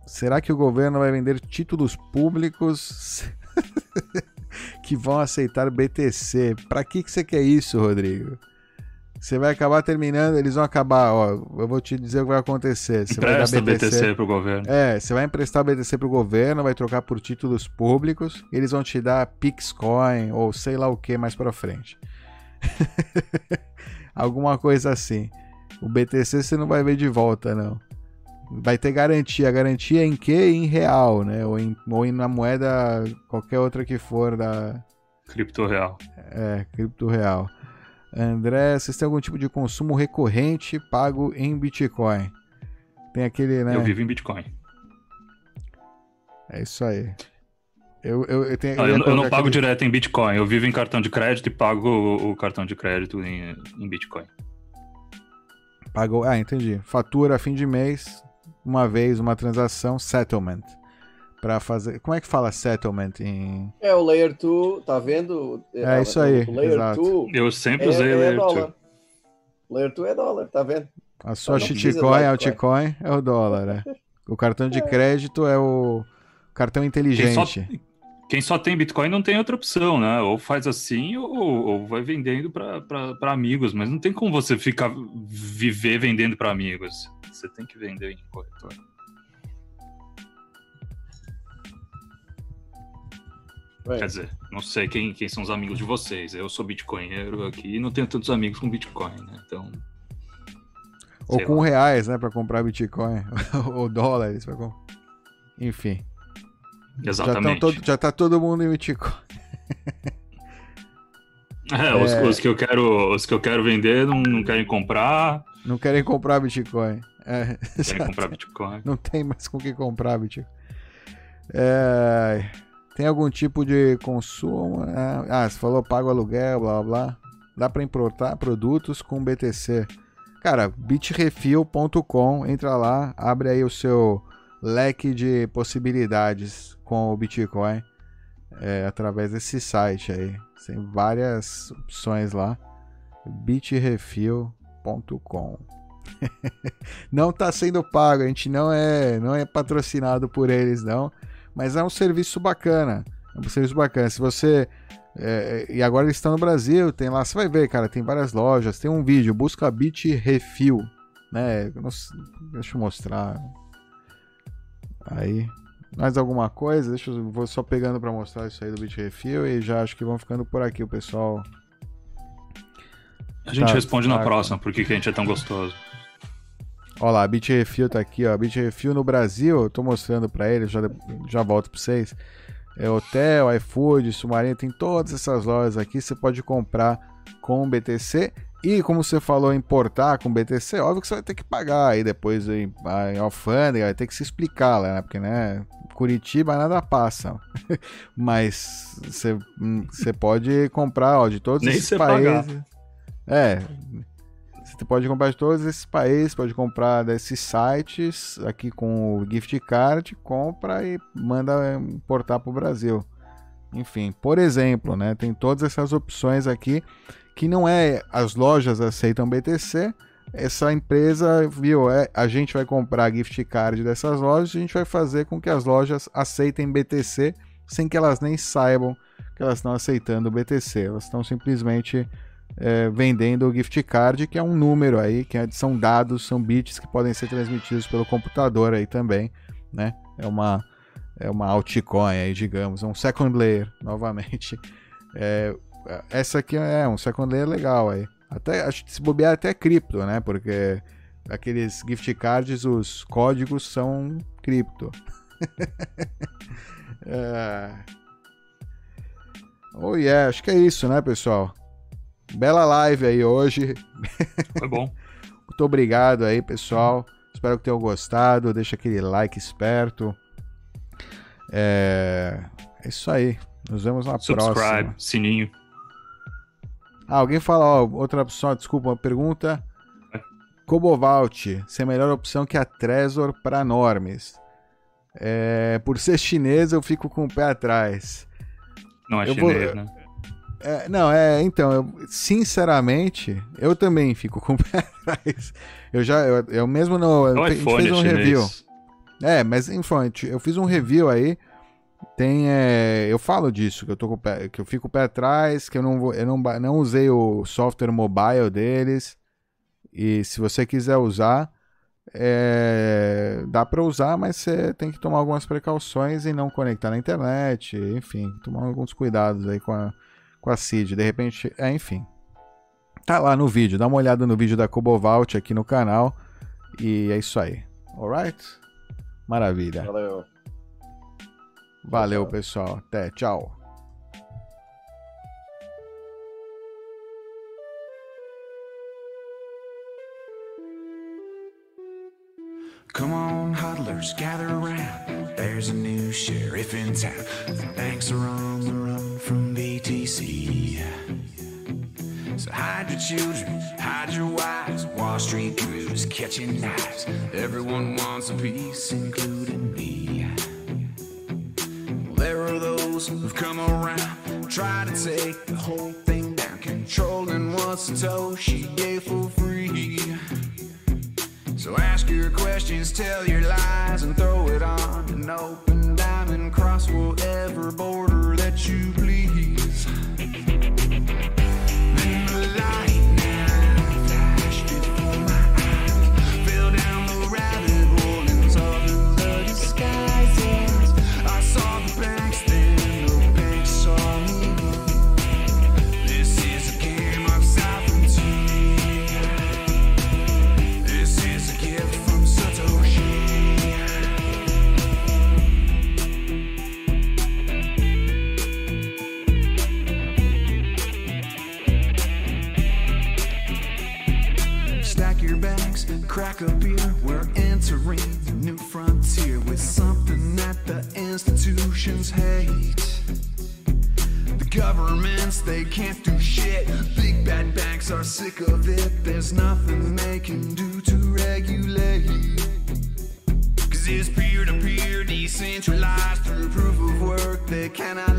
Será que o governo vai vender títulos públicos [laughs] que vão aceitar BTC? Pra que, que você quer isso, Rodrigo? Você vai acabar terminando, eles vão acabar, ó. Eu vou te dizer o que vai acontecer. Você vai dar Empresta BTC. BTC pro governo. É, você vai emprestar o BTC pro governo, vai trocar por títulos públicos, e eles vão te dar Pixcoin ou sei lá o que mais pra frente. [laughs] Alguma coisa assim. O BTC você não vai ver de volta, não. Vai ter garantia. Garantia em quê? Em real, né? Ou, em, ou em na moeda qualquer outra que for da Cripto real. é, cripto real. André, vocês têm algum tipo de consumo recorrente pago em Bitcoin? Tem aquele, né? Eu vivo em Bitcoin. É isso aí. Eu, eu, eu, tenho, Ah, eu, eu não pago aquele- direto em Bitcoin. Eu vivo em cartão de crédito e pago o, o cartão de crédito em, em Bitcoin. Pagou. Ah, entendi. Fatura fim de mês, uma vez, uma transação, settlement. Pra fazer. Como é que fala settlement em. É o Layer 2, tá vendo? É isso aí, O Layer exato. 2 Eu sempre é, usei é Layer 2. dólar. Layer 2 é dólar, tá vendo? A sua shitcoin, altcoin é o dólar, né? O cartão de [laughs] crédito é o cartão Quem inteligente. só, quem só tem Bitcoin não tem outra opção, né? Ou faz assim ou, ou vai vendendo para amigos. Mas não tem como você ficar viver vendendo para amigos. Você tem que vender em corretor. Bem, Quer dizer, não sei quem, quem são os amigos de vocês. Eu sou bitcoinheiro aqui e não tenho tantos amigos com Bitcoin, né? Então, Ou com lá. reais, né? Pra comprar Bitcoin. [laughs] ou dólares. Pra... Enfim. Já, tão exatamente. todo, já tá todo mundo em Bitcoin. [laughs] É, os, É. os que eu quero, os que eu quero vender não, não querem comprar, Não querem comprar Bitcoin. É, [laughs] comprar Bitcoin. Não tem mais com o que comprar, Bitcoin. É, tem algum tipo de consumo? É, ah, você falou pago aluguel, blá blá blá. Dá para importar produtos com BTC. Cara, bitrefill.com, entra lá, abre aí o seu leque de possibilidades com o Bitcoin é, através desse site aí. Tem várias opções lá. bitrefill.com [laughs] não está sendo pago, a gente não é, não é patrocinado por eles, não. Mas é um serviço bacana. É um serviço bacana. Se você. é, e agora eles estão no Brasil, tem lá, você vai ver, cara, tem várias lojas, tem um vídeo, busca Bit Refill, né? deixa eu mostrar. Aí. Mais alguma coisa? Deixa eu vou só pegando para mostrar isso aí do Bit Refill e já acho que vão ficando por aqui, o pessoal. A gente Tá, responde na tá. próxima, por que a gente é tão gostoso. Olha lá, a Bitrefil tá aqui, ó. Bitrefil no Brasil, eu tô mostrando pra eles, já, já volto pra vocês. É hotel, iFood, Submarino, tem todas essas lojas aqui. Você pode comprar com BTC. E como você falou, importar com BTC, óbvio que você vai ter que pagar aí depois em, em alfândega, vai ter que se explicar lá, né? Porque, né? Curitiba nada passa. [laughs] Mas você, hum, você pode comprar, ó, de todos Nem esses você pagar. É, você pode comprar de todos esses países, pode comprar desses sites aqui com o gift card, compra e manda importar para o Brasil. Enfim, por exemplo, né? Tem todas essas opções aqui que não é as lojas aceitam BTC. Essa empresa viu, é, a gente vai comprar gift card dessas lojas, a gente vai fazer com que as lojas aceitem BTC sem que elas nem saibam que elas estão aceitando BTC. Elas estão simplesmente é, vendendo o gift card, que é um número aí, que é, são dados, são bits que podem ser transmitidos pelo computador aí também, né? É uma é uma altcoin aí, digamos, é um second layer, [laughs] novamente. É, essa aqui é um second layer legal aí. Até acho que se bobear até cripto, né? Porque aqueles gift cards, os códigos são cripto. [laughs] é... Oh yeah, acho que é isso, né, pessoal? Bela live aí hoje. Foi bom. [laughs] Muito obrigado aí, pessoal. Espero que tenham gostado. Deixa aquele like esperto. É, é isso aí. Nos vemos na Subscribe, próxima. Subscribe, sininho. Ah, alguém fala, ó, outra opção, desculpa, uma pergunta. Cobovalt, ser melhor opção que a Trezor para normes. É, por ser chinês, eu fico com o pé atrás. Não é Eu chinês, vou- né? É, não, é, então, eu, sinceramente, eu também fico com o pé [laughs] atrás. Eu já, eu, eu mesmo no. O a gente fez é um review. É, mas enfim, eu fiz um review aí. Tem, é, eu falo disso, que eu tô com pé, que eu fico com o pé atrás, que eu não vou, eu não, não usei o software mobile deles. E se você quiser usar, é, dá para usar, mas você tem que tomar algumas precauções e não conectar na internet, enfim, tomar alguns cuidados aí com a, com a CID. De repente, é, enfim. Tá lá no vídeo, dá uma olhada no vídeo da Cobovalt aqui no canal. E é isso aí. Alright? Maravilha. Valeu. Valeu, pessoal. Até, tchau. Come on, huddlers, gather around. There's a new sheriff in town. The banks are on the from BTC. So hide your children, hide your wives. Wall Street crews catching knives. Everyone wants a piece, including me. Well, there are those who've come around, try to take the whole thing down, controlling what Satoshi gave for free. So ask your questions, tell your lies, and throw it on an open diamond. Cross whatever border that you entering a new frontier with something that the institutions hate. The governments, they can't do shit. Big bad banks are sick of it. There's nothing they can do to regulate. Cause it's peer to peer, decentralized through proof of work. They cannot